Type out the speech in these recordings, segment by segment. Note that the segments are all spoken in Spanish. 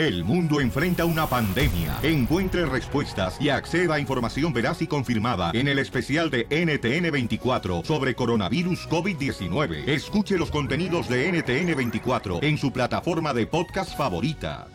El mundo enfrenta una pandemia. Encuentre respuestas y acceda a información veraz y confirmada en el especial de NTN24 sobre coronavirus COVID-19. Escuche los contenidos de NTN24 en su plataforma de podcast favorita.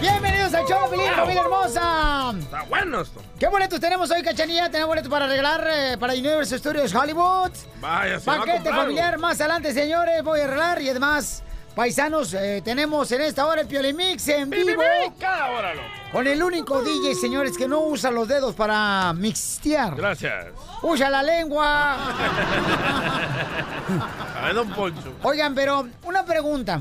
Bienvenidos al show, Pelín, Wow. familia hermosa. Está bueno esto. ¿Qué boletos tenemos hoy, Cachanilla? Tenemos boletos para regalar eh, para Universal Studios Hollywood. Vaya, se va a Paquete familiar más adelante, señores. Voy a arreglar y además, paisanos, eh, tenemos en esta hora el Piolimix en vivo. Cada hora, loco. Con el único DJ, señores, que no usa los dedos para mixtear. Gracias. Usa la lengua. A ver, don Poncho. Oigan, pero una pregunta.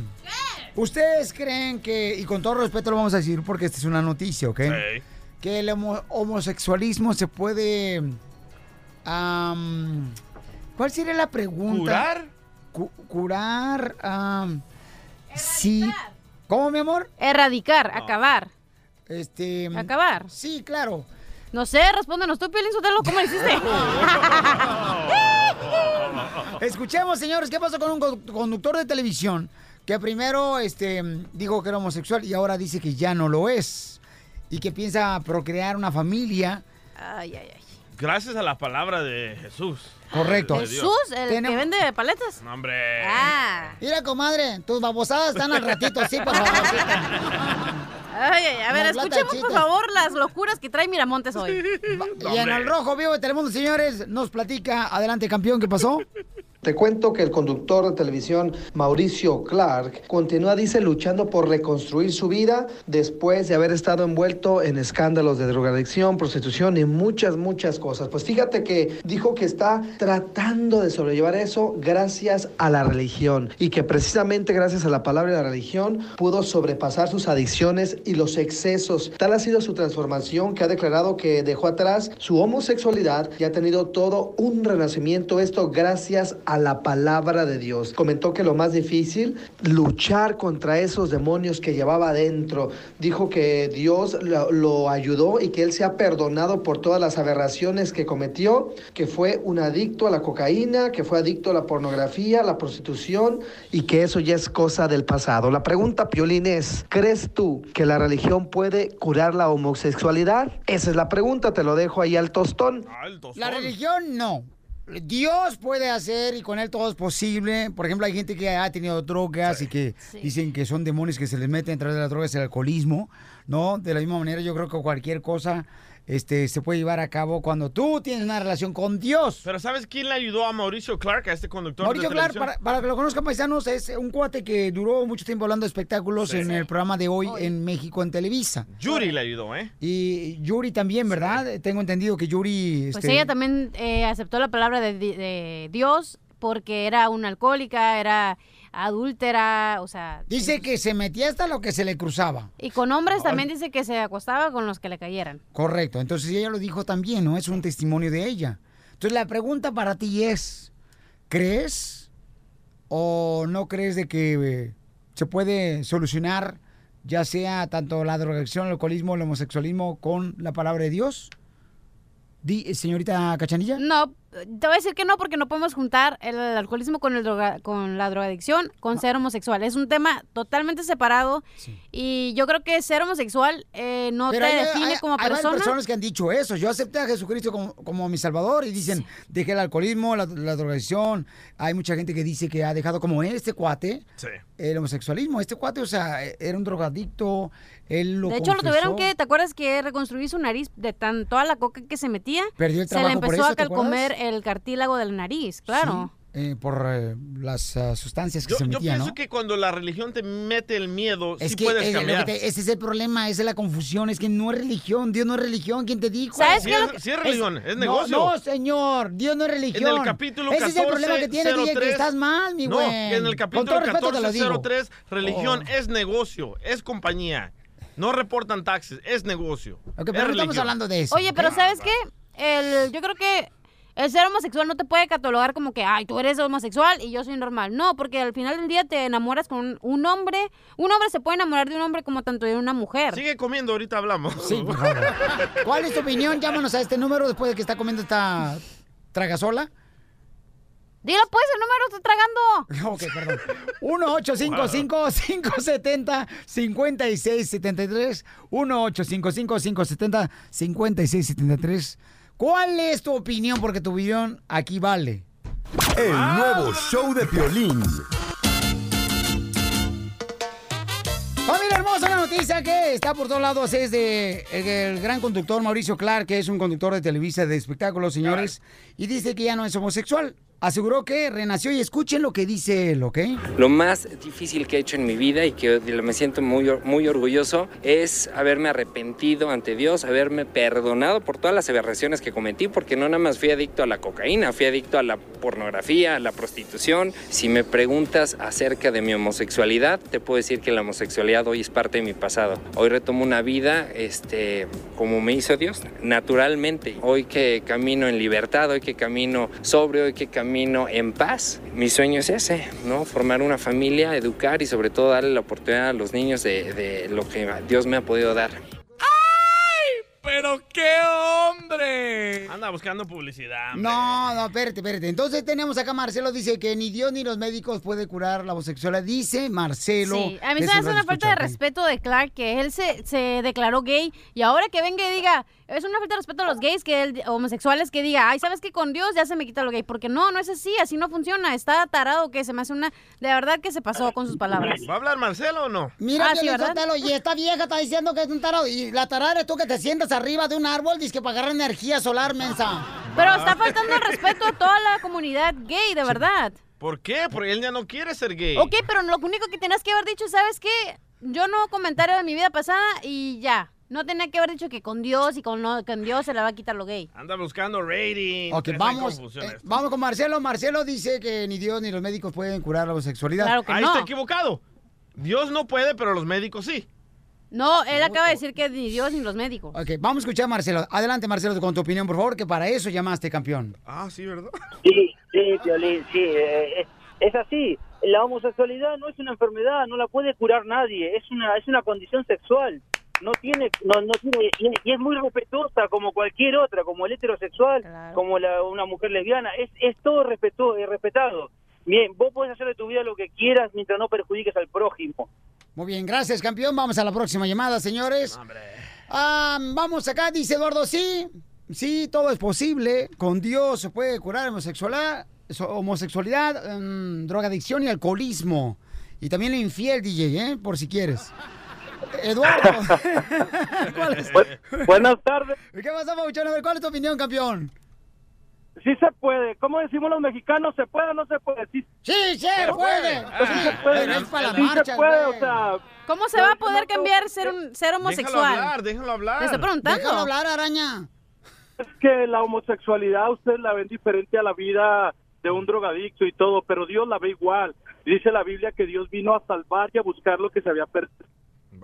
¿Ustedes creen que, y con todo respeto lo vamos a decir porque esta es una noticia, ¿ok? Sí. Que el homo- homosexualismo se puede... ¿Cuál sería la pregunta? ¿Curar? Cu- curar... sí. ¿Cómo, mi amor? Erradicar, acabar. Este... Acabar. Sí, claro. No sé, respóndenos tú, Piolín Sotelo, ¿cómo lo hiciste? Escuchemos, señores, ¿qué pasó con un co- conductor de televisión que primero este, dijo que era homosexual y ahora dice que ya no lo es? Y que piensa procrear una familia. Ay, ay, ay. Gracias a la palabra de Jesús. Correcto. ¿Jesús, el Tenemos- que vende paletas? No, hombre. Ah. Mira, comadre, tus babosadas están al ratito, sí, por favor. Ay, ay, a ver, escuchemos por favor las locuras que trae Miramontes hoy. Y en el rojo vivo de Telemundo, señores, nos platica, adelante campeón, ¿qué pasó? Te cuento que el conductor de televisión Mauricio Clark continúa, dice, luchando por reconstruir su vida después de haber estado envuelto en escándalos de drogadicción, prostitución y muchas, muchas cosas. Pues fíjate que dijo que está tratando de sobrellevar eso gracias a la religión y que precisamente gracias a la palabra y la religión pudo sobrepasar sus adicciones y los excesos. Tal ha sido su transformación que ha declarado que dejó atrás su homosexualidad y ha tenido todo un renacimiento. Esto gracias a la palabra de Dios. Comentó que lo más difícil, luchar contra esos demonios que llevaba adentro. Dijo que Dios lo, lo ayudó y que él se ha perdonado por todas las aberraciones que cometió, que fue un adicto a la cocaína, que fue adicto a la pornografía, a la prostitución y que eso ya es cosa del pasado. La pregunta, Piolín, es, ¿crees tú que la religión puede curar la homosexualidad? Esa es la pregunta, te lo dejo ahí al. Ah, tostón. La religión no. Dios puede hacer y con él todo es posible. Por ejemplo, hay gente que ha tenido drogas y que Sí. dicen que son demonios que se les meten a través de las drogas, el alcoholismo, ¿no? De la misma manera, yo creo que cualquier cosa este, se puede llevar a cabo cuando tú tienes una relación con Dios. Pero ¿sabes quién le ayudó a Mauricio Clark, a este conductor Mauricio de Clark, para, para que lo conozcan paisanos, es un cuate que duró mucho tiempo hablando de espectáculos Sí. en el programa de hoy en México, en Televisa. Yuri le ayudó, ¿eh? Y Yuri también, ¿verdad? Tengo entendido que Yuri... Pues este, ella también eh, aceptó la palabra de, de Dios porque era una alcohólica, era adúltera, o sea... Dice que se metía hasta lo que se le cruzaba. Y con hombres también dice que se acostaba con los que le cayeran. Correcto, entonces ella lo dijo también, ¿no? Es un testimonio de ella. Entonces la pregunta para ti es, ¿crees o no crees de que eh, se puede solucionar ya sea tanto la drogadicción, el alcoholismo, el homosexualismo con la palabra de Dios? Di, señorita Cachanilla. No, te voy a decir que no porque no podemos juntar el alcoholismo con, el droga, con la drogadicción, con ser homosexual. Es un tema totalmente separado y yo creo que ser homosexual eh, no Pero te hay- define hay- como hay persona. personas que han dicho eso. Yo acepté a Jesucristo como, como mi salvador y dicen, dejé el alcoholismo, la, la drogadicción. Hay mucha gente que dice que ha dejado como este cuate Sí. El homosexualismo. Este cuate, o sea, era un drogadicto. Él lo de hecho, lo tuvieron que, ¿te acuerdas que reconstruir su nariz de tan toda la coca que se metía? Perdió el se le por empezó eso, a calcomer el cartílago de la nariz, claro. Sí, eh, por eh, las ah, sustancias que Yo, se yo metían, pienso ¿no? que cuando la religión te mete el miedo, Es sí que, puedes que cambiar. te- ese es el problema, esa es la confusión, es que no es religión, Dios no es religión, ¿quién te dijo? ¿Sabes Sí qué? es- Lo que- sí es religión, es No, negocio. No, señor, Dios no es religión. En el capítulo Ese es el problema que tienes, DJ, que 1403. estás mal, mi No, güey. que en el capítulo todo respeto te lo digo. 1403, religión Oh. es negocio, es compañía. No reportan taxes, es negocio. Ok, es pero no estamos hablando de eso. Oye, pero. ¿sabes qué? El, yo creo que el ser homosexual no te puede catalogar como que, ay, tú eres homosexual y yo soy normal. No, porque al final del día te enamoras con un hombre. Un hombre se puede enamorar de un hombre como tanto de una mujer. Sigue comiendo, ahorita hablamos. Sí, por favor. ¿Cuál es tu opinión? Llámanos a este número después de que está comiendo esta tragasola. Dilo pues el número, estoy tragando. Ok, perdón. 1-855-570-5673. 1-855-570-5673. ¿Cuál es tu opinión? Porque tu opinión aquí vale. El nuevo show de Piolín. Familia hermosa, una noticia que está por todos lados es de el, el gran conductor Mauricio Clark, que es un conductor de Televisa de espectáculos, señores, y dice que ya no es homosexual. Aseguró que renació y escuchen lo que dice él, ¿ok? Lo más difícil que he hecho en mi vida y que me siento muy, muy orgulloso es haberme arrepentido ante Dios, haberme perdonado por todas las aberraciones que cometí, porque no nada más fui adicto a la cocaína, fui adicto a la pornografía, a la prostitución. Si me preguntas acerca de mi homosexualidad, te puedo decir que la homosexualidad hoy es parte de mi pasado. Hoy retomo una vida este, como me hizo Dios, naturalmente. Hoy que camino en libertad, hoy que camino sobrio, hoy que camino en paz. Mi sueño es ese, ¿no? Formar una familia, educar y sobre todo darle la oportunidad a los niños de, de lo que Dios me ha podido dar. ¡Pero qué hombre! Anda buscando publicidad. hombre. No, no, espérate, espérate. Entonces tenemos acá Marcelo, dice que ni Dios ni los médicos pueden curar la homosexualidad. Dice Marcelo. Sí, a mí se me hace una falta de respeto de Clark que él se, se declaró gay y ahora que venga y diga, es una falta de respeto a los gays, que él, homosexuales, que diga, ay, ¿sabes qué? Con Dios ya se me quita lo gay. Porque no, no es así, así no funciona. Está tarado que se me hace una... De verdad que se pasó con sus palabras. ¿Va a hablar Marcelo o no? Mira, Ah, sí, y esta vieja está diciendo que es un tarado. Y la tarada eres tú que te sientas arriba de un árbol, dice que para agarrar energía solar, mensa. Pero está faltando el respeto a toda la comunidad gay, de verdad. ¿Por qué? Porque él ya no quiere ser gay. Ok, pero lo único que tenías que haber dicho, ¿sabes qué? Yo no comentario de mi vida pasada y ya. No tenía que haber dicho que con Dios y con, no- con Dios se le va a quitar lo gay. Anda buscando rating. Ok, vamos, eh, vamos con Marcelo. Marcelo dice que ni Dios ni los médicos pueden curar la homosexualidad. Claro que Ahí no. está equivocado. Dios no puede, pero los médicos sí. No, él acaba de decir que ni Dios ni los médicos. Ok, vamos a escuchar a Marcelo. Adelante, Marcelo, con tu opinión, por favor, que para eso llamaste campeón. Ah, sí, ¿verdad? Sí, sí, Piolín, sí, eh, es, es así. La homosexualidad no es una enfermedad, no la puede curar nadie, es una es una condición sexual. No tiene, no, no tiene y, y es muy respetuosa como cualquier otra, como el heterosexual, Claro. como la, una mujer lesbiana, es, es todo respeto, eh, respetado. Bien, vos podés hacer de tu vida lo que quieras mientras no perjudiques al prójimo. Muy bien, gracias, campeón. Vamos a la próxima llamada, señores. Ah, vamos acá, dice Eduardo, sí, sí, todo es posible. Con Dios se puede curar homosexualidad, homosexualidad, mm, drogadicción y alcoholismo. Y también el infiel, DJ, ¿eh? Por si quieres. Eduardo. ¿Cuál es? Buenas tardes. ¿Qué pasa, Pauchón? A ver, ¿cuál es tu opinión, campeón? Sí se puede. ¿Cómo decimos los mexicanos? ¿Se puede o no se puede? Sí, ¡Sí, se puede! sí se puede. Pero es para la Sí marcha, se puede, güey. o sea... ¿Cómo se va a poder cambiar ser, un, ser Déjalo homosexual? hablar, déjalo hablar. Estoy preguntando. Déjalo hablar, araña. Es que la homosexualidad usted la ven diferente a la vida de un drogadicto y todo, pero Dios la ve igual. Dice la Biblia que Dios vino a salvar y a buscar lo que se había perdido.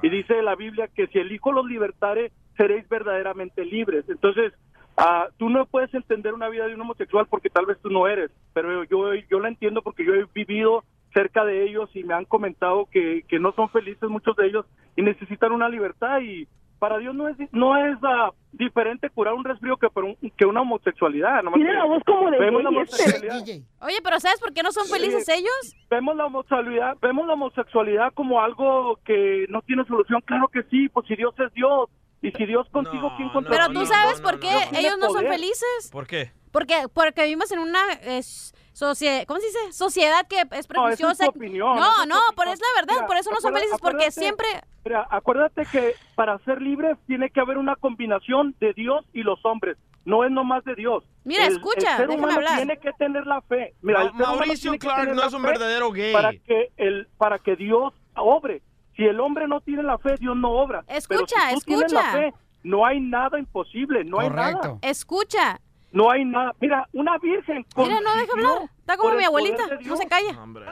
Y dice la Biblia que si el Hijo los libertare, seréis verdaderamente libres. Entonces, ah, tú no puedes entender una vida de un homosexual porque tal vez tú no eres, pero yo, yo la entiendo porque yo he vivido cerca de ellos y me han comentado que, que no son felices muchos de ellos y necesitan una libertad y para Dios no es no es ah, diferente curar un resfrío que, por un- que una homosexualidad. nomás Tiene que la voz como de vemos la homosexualidad-. Oye, pero ¿sabes por qué no son felices ellos? vemos la homosexualidad vemos la homosexualidad como algo que no tiene solución claro que sí pues si Dios es Dios y si Dios contigo No, quién no, contra Pero tú no, sabes no, por no, qué ellos no son felices. ¿Por qué? Porque, porque vivimos en una es, socie- ¿cómo se dice? sociedad que es No, esa es prejuiciosa. tu opinión, no, es no, por opinión. es la verdad, Mira, por eso no son felices, porque siempre... Mira, acuérdate que para ser libres tiene que haber una combinación de Dios y los hombres. No es nomás de Dios. Mira, El- escucha, el ser déjame hablar. Tiene que tener la fe. Mira, Ma- el ser humano Mauricio Clark no es un verdadero gay. Para que el, para que Dios obre. Si el hombre no tiene la fe, Dios no obra. Pero Escucha, si tú tienes la escucha. fe, no hay nada imposible. No hay nada. Correcto. Escucha. No hay nada. Mira, una virgen. Mira, no deja hablar. Está como mi abuelita, no se calla. Hombre.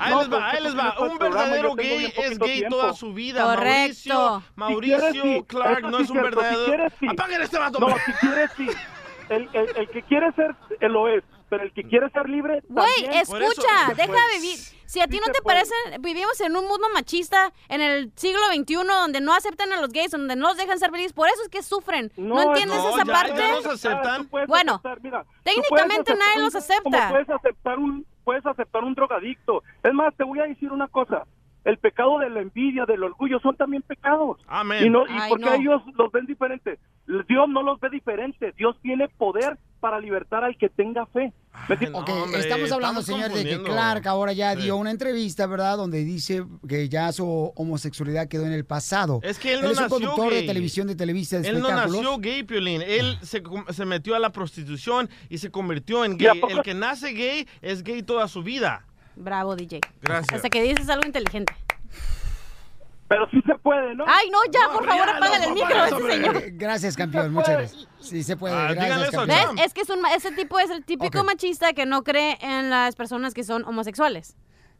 Ahí No, les va, ahí les va. Un verdadero gay es gay tiempo. toda su vida. Correcto. Mauricio, Si Mauricio quieres, sí. Clark Eso no sí es un cierto. Si verdadero. quieres, sí. Apaguen este vato, No, si quieres, sí. El, el, el que quiere ser, él lo es. Pero el que quiere ser libre. Güey, escucha, deja de vivir. Si a ti Sí no te puede. parece, vivimos en un mundo machista en el siglo XXI donde no aceptan a los gays, donde no los dejan ser felices, por eso es que sufren. ¿No, entiendes no, esa ya- parte? ya nos aceptan. Bueno, aceptar, mira, tú técnicamente nadie los acepta. como puedes aceptar un puedes aceptar un drogadicto. Es más, te voy a decir una cosa. El pecado de la envidia, del orgullo, son también pecados. Amén. Y, no, y Ay, porque no. ellos los ven diferentes. Dios no los ve diferentes. Dios tiene poder para libertar al que tenga fe. ¿Me entiendes? Ok, hombre, estamos hablando, estamos señor, de que. Clark ahora ya Sí. dio una entrevista, ¿verdad? Donde dice que ya su homosexualidad quedó en el pasado. Es que él no es un nació conductor de televisión de Televisa de Él no nació gay, Piolín. Él se, com- se metió a la prostitución y se convirtió en ¿Y a gay. El que nace gay es gay toda su vida. Bravo, DJ. Gracias. Hasta que dices algo inteligente. Pero sí se puede, ¿no? Ay, no, ya, No, por favor, no, apágale el micro a ese señor. Gracias, campeón. Muchas gracias. Sí, se puede. Ah, gracias, eso. Es que es un, ma- ese tipo es el típico machista que no cree en las personas que son homosexuales.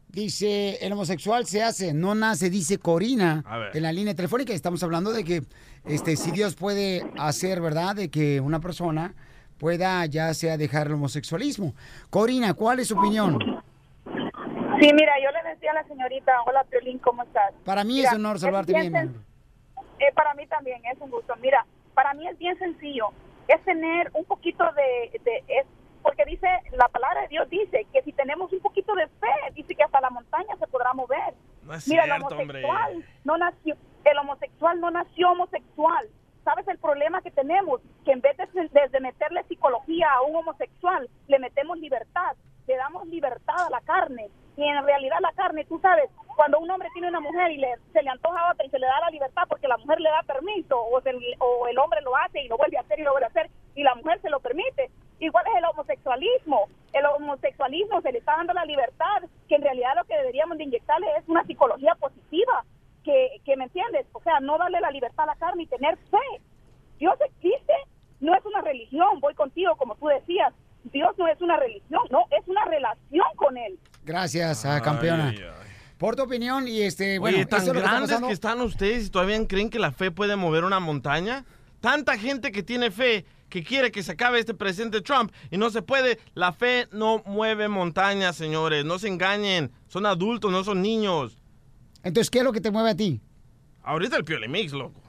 Dice, el homosexual se hace, no nace, dice Corina A ver. en la línea telefónica. Estamos hablando de que este, si Dios puede hacer, ¿verdad? De que una persona pueda ya sea dejar el homosexualismo. Corina, ¿cuál es su opinión? Sí, mira, yo le decía a la señorita, hola Piolín, ¿cómo estás? Para mí Mira, es honor salvarte bien bien. eh, para mí también es un gusto. Mira, para mí es bien sencillo. Es tener un poquito de... de- es, porque dice, la palabra de Dios dice que si tenemos un poquito de fe, dice que hasta la montaña se podrá mover. No es Mira, el cierto, hombre. homosexual no nació, el homosexual no nació homosexual. ¿Sabes el problema que tenemos? Que en vez de, desde meterle psicología a un homosexual, le metemos libertad, le damos libertad a la carne. Y en realidad la carne, tú sabes, cuando un hombre tiene una mujer y le, se le antoja otra y se le da la libertad porque la mujer le da permiso, o, se- o el hombre lo hace y lo vuelve a hacer y lo vuelve a hacer, y la mujer se lo permite. Igual es el homosexualismo. El homosexualismo se le está dando la libertad, que en realidad lo que deberíamos de inyectarle es una psicología positiva, que, que me entiendes, o sea, no darle la libertad a la carne y tener fe. Dios existe, no es una religión, voy contigo como tú decías. Dios no es una religión, no, es una relación con Él. Gracias, campeona. Ay, ay. Por tu opinión y este, bueno, Oye, tan esto es lo que grandes que están ustedes y todavía creen que la fe puede mover una montaña. Tanta gente que tiene fe que quiere que se acabe este presidente Trump y no se puede. La fe no mueve montañas, señores. No se engañen. Son adultos, no son niños. Entonces, ¿qué es lo que te mueve a ti? Ahorita el Piolimix, loco.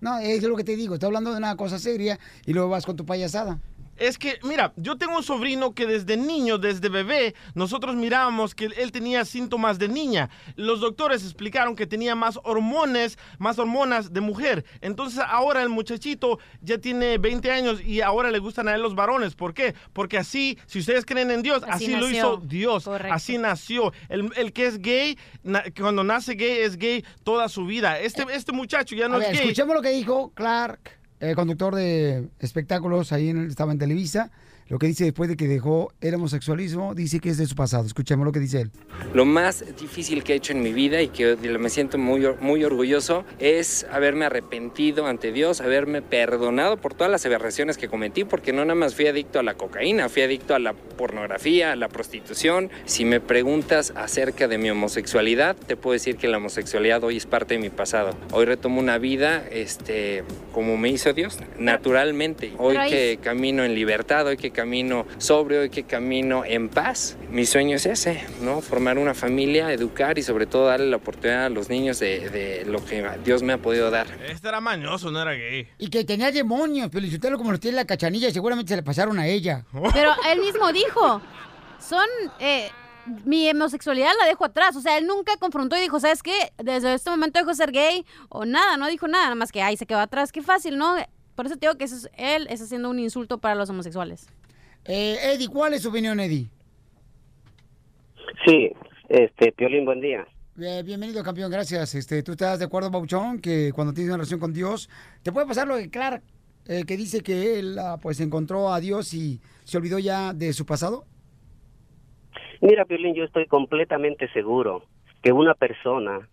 No, es lo que te digo, estoy hablando de una cosa seria y luego vas con tu payasada. Es que, mira, yo tengo un sobrino que desde niño, desde bebé, nosotros mirábamos que él tenía síntomas de niña. Los doctores explicaron que tenía más hormonas, más hormonas de mujer. Entonces ahora el muchachito ya tiene 20 años y ahora le gustan a él los varones. ¿Por qué? Porque así, si ustedes creen en Dios, Así así, lo hizo Dios. Correcto. Así nació. El, el que es gay, na- cuando nace gay, es gay toda su vida. Este, este muchacho ya no A ver, es gay. escuchemos lo que dijo Clark, el conductor de espectáculos, ahí en, estaba en Televisa. Lo que dice después de que dejó el homosexualismo, dice que es de su pasado. Escuchemos lo que dice él. Lo más difícil que he hecho en mi vida y que me siento muy, muy orgulloso es haberme arrepentido ante Dios, haberme perdonado por todas las aberraciones que cometí, porque no nada más fui adicto a la cocaína, fui adicto a la pornografía, a la prostitución. Si me preguntas acerca de mi homosexualidad, te puedo decir que la homosexualidad hoy es parte de mi pasado. Hoy retomo una vida este, como me hizo Dios, naturalmente. Hoy que camino en libertad, hoy que camino sobrio, hoy que camino en paz. Mi sueño es ese, ¿no? Formar una familia, educar y sobre todo darle la oportunidad a los niños de, de lo que Dios me ha podido dar. Este era mañoso, no era gay. Y que tenía demonios, pero usted como los tiene en la cachanilla, seguramente se le pasaron a ella. Pero él mismo dijo, son... eh, mi homosexualidad la dejo atrás. O sea, él nunca confrontó y dijo, ¿sabes qué? Desde este momento dejo de ser gay o nada. No dijo nada, nada más que, ay, se quedó atrás. Qué fácil, ¿no? Por eso te digo que eso es- él está haciendo un insulto para los homosexuales. Eh, Eddie, ¿cuál es su opinión, Eddie? Sí, este, Piolín, buen día. Eh, bienvenido, campeón, gracias. Este, ¿Tú estás de acuerdo, Bauchón, que cuando tienes una relación con Dios, te puede pasar lo de Clark, eh, que dice que él ah, pues encontró a Dios y se olvidó ya de su pasado? Mira, Piolín, yo estoy completamente seguro que una persona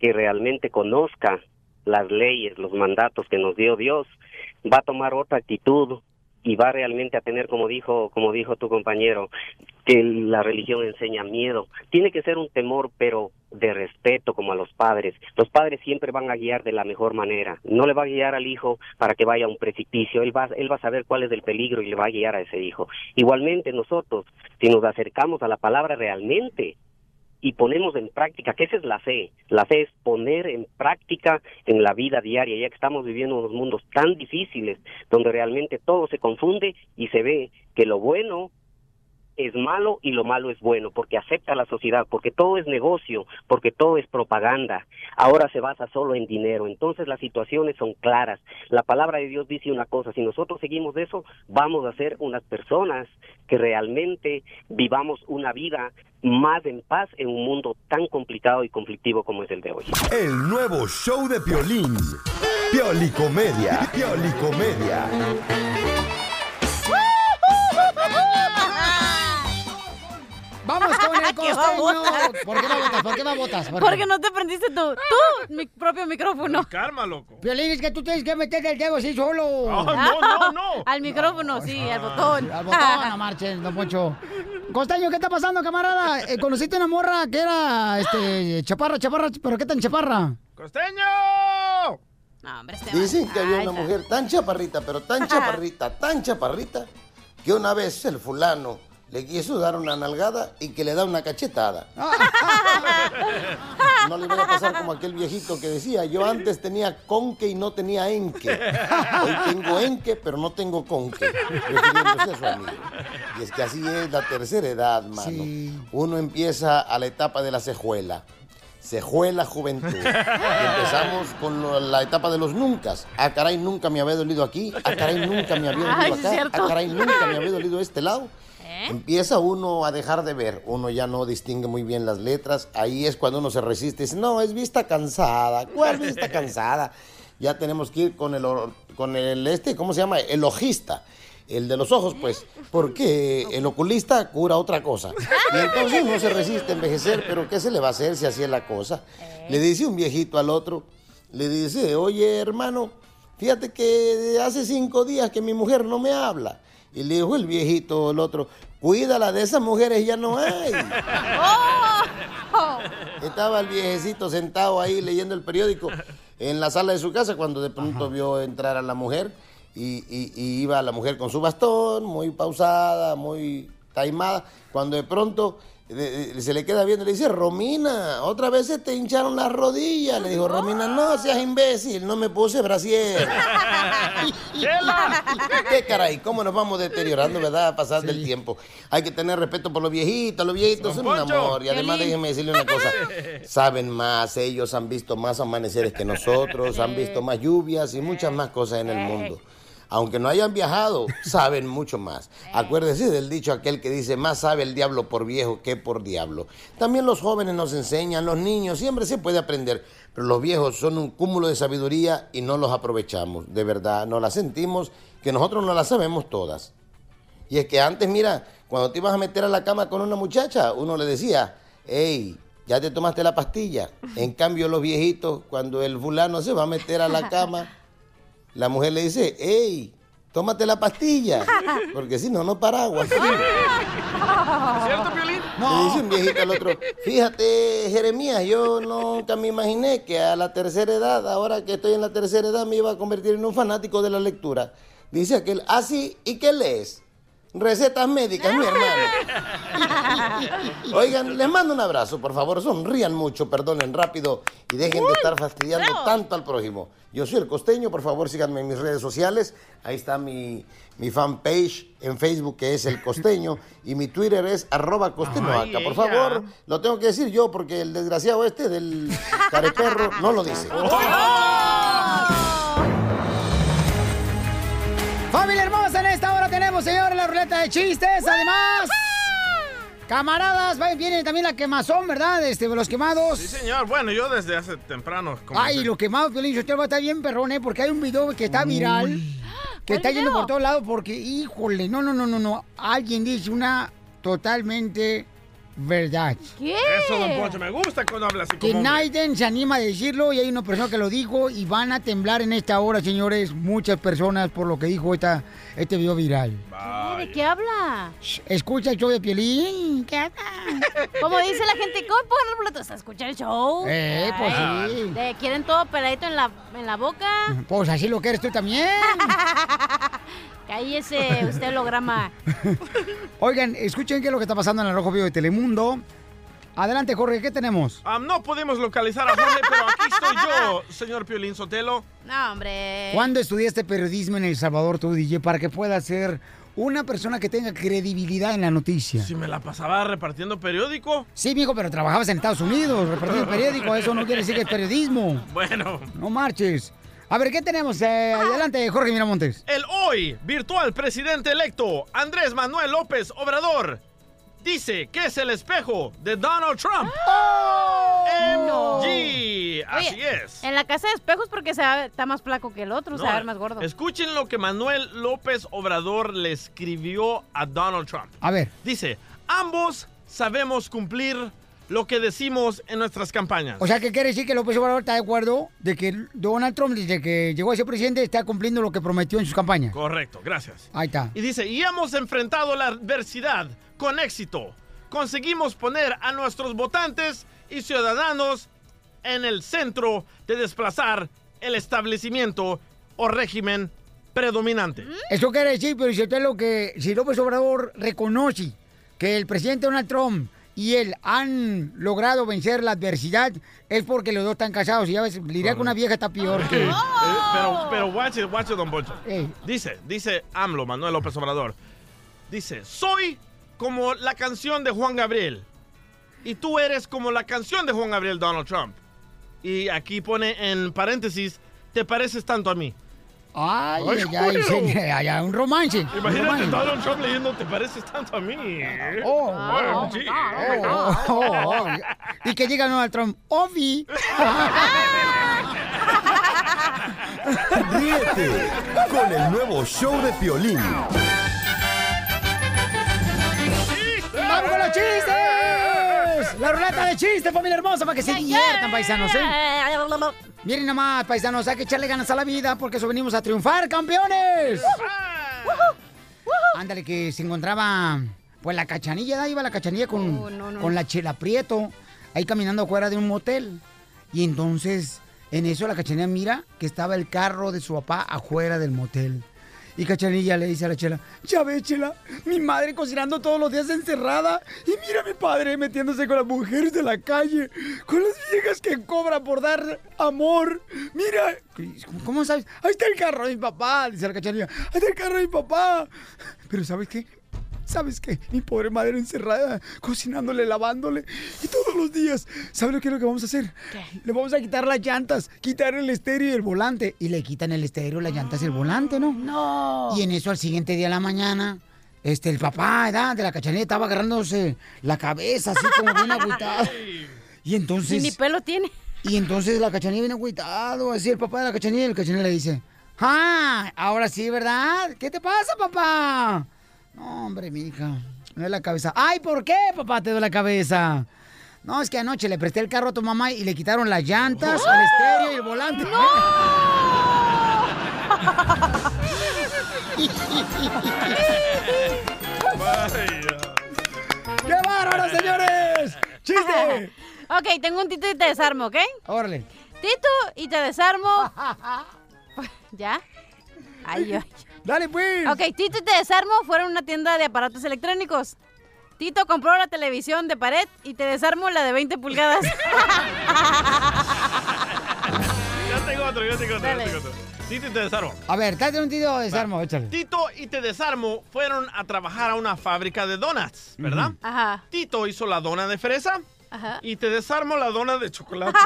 que realmente conozca las leyes, los mandatos que nos dio Dios, va a tomar otra actitud y va realmente a tener, como dijo, como dijo tu compañero, que la religión enseña miedo. Tiene que ser un temor, pero de respeto como a los padres. Los padres siempre van a guiar de la mejor manera. No le va a guiar al hijo para que vaya a un precipicio. Él va, él va a saber cuál es el peligro y le va a guiar a ese hijo. Igualmente nosotros, si nos acercamos a la palabra realmente, y ponemos en práctica, que esa es la fe. La fe es poner en práctica en la vida diaria, ya que estamos viviendo unos mundos tan difíciles, donde realmente todo se confunde y se ve que lo bueno es malo y lo malo es bueno, porque acepta la sociedad, porque todo es negocio, porque todo es propaganda. Ahora se basa solo en dinero. Entonces las situaciones son claras. La palabra de Dios dice una cosa, si nosotros seguimos eso, vamos a ser unas personas que realmente vivamos una vida más en paz en un mundo tan complicado y conflictivo como es el de hoy. El nuevo show de Piolín. Piolicomedia. Piolicomedia. ¿Qué va, costeño. botas? ¿Por qué no votas? ¿Por qué no votas? ¿Por qué? Porque no te prendiste tu, tu mi propio micrófono. Karma, loco. Piolín, es que tú tienes que meterle el dedo así solo. no, no, no. Al micrófono, sí, al botón. Al botón, no marchen, don Poncho. Costeño, ¿qué está pasando, camarada? Eh, ¿Conociste una morra que era, este, chaparra, chaparra, pero qué tan chaparra? ¡Costeño! No, hombre, este Dicen que había una mujer tan chaparrita, pero tan chaparrita, tan chaparrita, que una vez el fulano le quiso dar una nalgada y que le da una cachetada. No le voy a pasar como aquel viejito que decía, yo antes tenía conque y no tenía enque. Hoy tengo enque, pero no tengo conque. Refiriéndose a su amigo. Y es que así es la tercera edad, mano. Uno empieza a la etapa de la cejuela. Cejuela juventud. Y empezamos con lo- la etapa de los nunca. Ah, caray, nunca me había dolido aquí. Ah, caray, nunca me había dolido sí acá. cierto. Ah, caray, nunca me había dolido este lado. ¿Eh? Empieza uno a dejar de ver, uno ya no distingue muy bien las letras, ahí es cuando uno se resiste dice, no, es vista cansada, ¿cuál vista cansada? Ya tenemos que ir con el, con el este, ¿cómo se llama? El ojista, el de los ojos, pues, porque el oculista cura otra cosa. Y entonces uno se resiste a envejecer, pero ¿qué se le va a hacer si así es la cosa? Le dice un viejito al otro, le dice, oye hermano, fíjate que hace cinco días que mi mujer no me habla. Y le dijo el viejito, el otro, cuídala, de esas mujeres ya no hay. Estaba el viejecito sentado ahí leyendo el periódico en la sala de su casa cuando de pronto vio entrar a la mujer y, y- y iba la mujer con su bastón, muy pausada, muy taimada, cuando de pronto se le queda viendo y le dice, Romina, otra vez se te hincharon las rodillas. Le dijo, Romina, no seas imbécil, no me puse brasier. ¿Qué caray? ¿Cómo nos vamos deteriorando, verdad? A pasar del tiempo. Hay que tener respeto por los viejitos. Los viejitos son un amor. Y además, déjenme decirle una cosa. Saben más, ellos han visto más amaneceres que nosotros, han visto más lluvias y muchas más cosas en el mundo. Aunque no hayan viajado, saben mucho más. Acuérdese del dicho aquel que dice, más sabe el diablo por viejo que por diablo. También los jóvenes nos enseñan, los niños, siempre se puede aprender. Pero los viejos son un cúmulo de sabiduría y no los aprovechamos. De verdad, no la sentimos, que nosotros no la sabemos todas. Y es que antes, mira, cuando te ibas a meter a la cama con una muchacha, uno le decía, hey, ya te tomaste la pastilla. En cambio, los viejitos, cuando el fulano se va a meter a la cama, la mujer le dice, hey, tómate la pastilla, porque si no, no paraguas. ¿Cierto, Piolín? Le dice un viejito al otro, fíjate, Jeremías, yo nunca me imaginé que a la tercera edad, ahora que estoy en la tercera edad, me iba a convertir en un fanático de la lectura. Dice aquel, ah, sí, ¿y qué lees? Recetas médicas, mi hermano. Oigan, les mando un abrazo, por favor, sonrían mucho, perdonen rápido y dejen de estar fastidiando tanto al prójimo. Yo soy el costeño, por favor síganme en mis redes sociales. Ahí está mi, mi fanpage en Facebook que es el costeño y mi Twitter es arroba costeñoaca. Por favor, lo tengo que decir yo porque el desgraciado este del careperro no lo dice. Familia tenemos, señores, la ruleta de chistes. Además, camaradas, viene también la quemazón, ¿verdad? Este, los quemados. Sí, señor. Bueno, yo desde hace temprano. Ay, comencé. los quemados, Piolín, Sotelo, va a estar bien perrón, ¿eh? Porque hay un video que está viral, que está yendo por todos lados porque, híjole, no, no, no, no, no. Alguien dice una totalmente verdad. ¿Qué? Eso, don Poncho, me gusta cuando habla así Que como. Naiden se anima a decirlo y hay una persona que lo dijo y van a temblar en esta hora, señores, muchas personas por lo que dijo esta, este video viral. ¿De qué habla? Escucha el show de Piolín. ¿Qué habla? Como dice la gente, ¿cómo poner los boletos a escuchar el show? Eh, pues sí. ¿le quieren todo peladito en la, en la boca? Pues así lo quieres tú también. Cállese, usted holograma. Oigan, escuchen qué es lo que está pasando en el Rojo Vivo de Telemundo. Adelante, Jorge, ¿qué tenemos? Ah, no podemos localizar a Jorge, pero aquí estoy yo, señor Piolín Sotelo. No, hombre. ¿Cuándo estudiaste periodismo en El Salvador, tú, DJ, para que puedas ser una persona que tenga credibilidad en la noticia? Si me la pasaba repartiendo periódico. Sí, mijo, pero trabajabas en Estados Unidos, repartiendo periódico, eso no quiere decir que es periodismo. Bueno. No marches. A ver, ¿qué tenemos? Eh, adelante, Jorge Miramontes. El hoy virtual presidente electo, Andrés Manuel López Obrador, dice que es el espejo de Donald Trump. No. MG, así Oye, es. En la casa de espejos porque se va- está más flaco que el otro, se va a ver más gordo. Escuchen lo que Manuel López Obrador le escribió a Donald Trump. A ver. Dice, ambos sabemos cumplir lo que decimos en nuestras campañas. O sea, ¿qué quiere decir que López Obrador está de acuerdo de que Donald Trump, desde que llegó a ser presidente, está cumpliendo lo que prometió en sus campañas? Correcto, gracias. Ahí está. Y dice, y hemos enfrentado la adversidad con éxito. Conseguimos poner a nuestros votantes y ciudadanos en el centro de desplazar el establecimiento o régimen predominante. Eso quiere decir, pero lo que, si López Obrador reconoce que el presidente Donald Trump y él han logrado vencer la adversidad, es porque los dos están casados. Y ya ves, lidiar con una vieja está peor que... Eh, pero, pero, watch it, watch it, don Poncho. Dice, dice AMLO, Manuel López Obrador. Dice, soy como la canción de Juan Gabriel. Y tú eres como la canción de Juan Gabriel, Donald Trump. Y aquí pone en paréntesis, te pareces tanto a mí. Ay, Ay, ay, ay, güero. se- ay, ay, un romance. un Imagínate romance. Donald Trump leyendo, te pareces tanto a mí. ¿eh? Oh, Bueno, oh, oh, oh, oh. Y que diga Donald Trump, Ovi. Ríete con el nuevo show de Piolín. Chistes! La ruleta de chistes, familia hermosa, para que se diviertan, paisanos, ¿eh? Miren nomás, paisanos, hay que echarle ganas a la vida porque eso venimos a triunfar, campeones. Ándale, que se encontraba, pues la cachanilla, ahí iba la cachanilla con, Oh, no, no. con la chela Prieto, ahí caminando afuera de un motel. Y entonces, en eso la cachanilla mira que estaba el carro de su papá afuera del motel. Y Cachanilla le dice a la chela, ya ves, chela, mi madre cocinando todos los días encerrada. Y mira a mi padre metiéndose con las mujeres de la calle, con las viejas que cobran por dar amor. Mira, ¿cómo sabes? Ahí está el carro de mi papá, dice la Cachanilla. Ahí está el carro de mi papá. Pero ¿sabes qué? ¿Sabes qué? Mi pobre madre encerrada, cocinándole, lavándole. Y todos los días, ¿sabes lo que es lo que vamos a hacer? Le vamos a quitar las llantas, quitar el estéreo y el volante. Y le quitan el estéreo, las llantas y el volante, ¿no? No. Y en eso al siguiente día de la mañana, este, el papá, ¿verdad? De la cachanilla estaba agarrándose la cabeza, así como bien agüitado. Y entonces... Y ni pelo tiene. Y entonces la cachanilla viene agüitado, así el papá de la cachanilla, y el cachanilla le dice, ¡Ah! Ahora sí, ¿verdad? ¿Qué te pasa, papá? No, hombre, mija, me duele la cabeza. ¡Ay, ¿por qué, papá, te duele la cabeza? No, es que anoche le presté el carro a tu mamá y le quitaron las llantas, el estéreo y el volante. ¡Qué bárbaro, señores! ¡Chiste! ok, tengo un tito y te desarmo, ¿ok? Órale. Tito y te desarmo. ¿Ya? Ay, ay. Dale, pues. Ok, Tito y te desarmo fueron a una tienda de aparatos electrónicos. Tito compró la televisión de pared y te desarmo la de 20 pulgadas. Ya tengo otro, ya tengo otro, ya Dale. tengo otro. Tito y te desarmo. A ver, date un tiro de desarmo, échale. Tito y te desarmo fueron a trabajar a una fábrica de donuts, ¿verdad? Ajá. Tito hizo la dona de fresa Ajá. y te desarmo la dona de chocolate.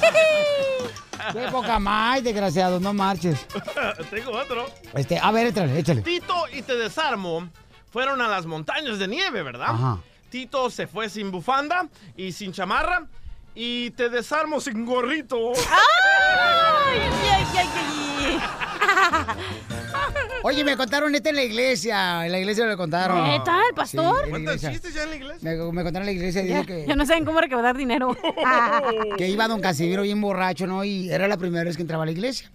Qué poca más, desgraciado, no marches. tengo otro. Este, a ver, échale, échale. Tito y te desarmo fueron a las montañas de nieve, ¿verdad? Ajá. Tito se fue sin bufanda y sin chamarra y te desarmo sin gorrito. ¡Ay, ay, ay, ay! Oye, me contaron esto en la iglesia. En la iglesia me lo contaron. ¿Neta? ¿El pastor? Sí, en la ¿Cuentan iglesia. chistes ya en la iglesia? Me, me contaron en la iglesia, Ya, dice que, ya no saben cómo recaudar dinero. que iba don Casimiro bien borracho, ¿no? Y era la primera vez que entraba a la iglesia.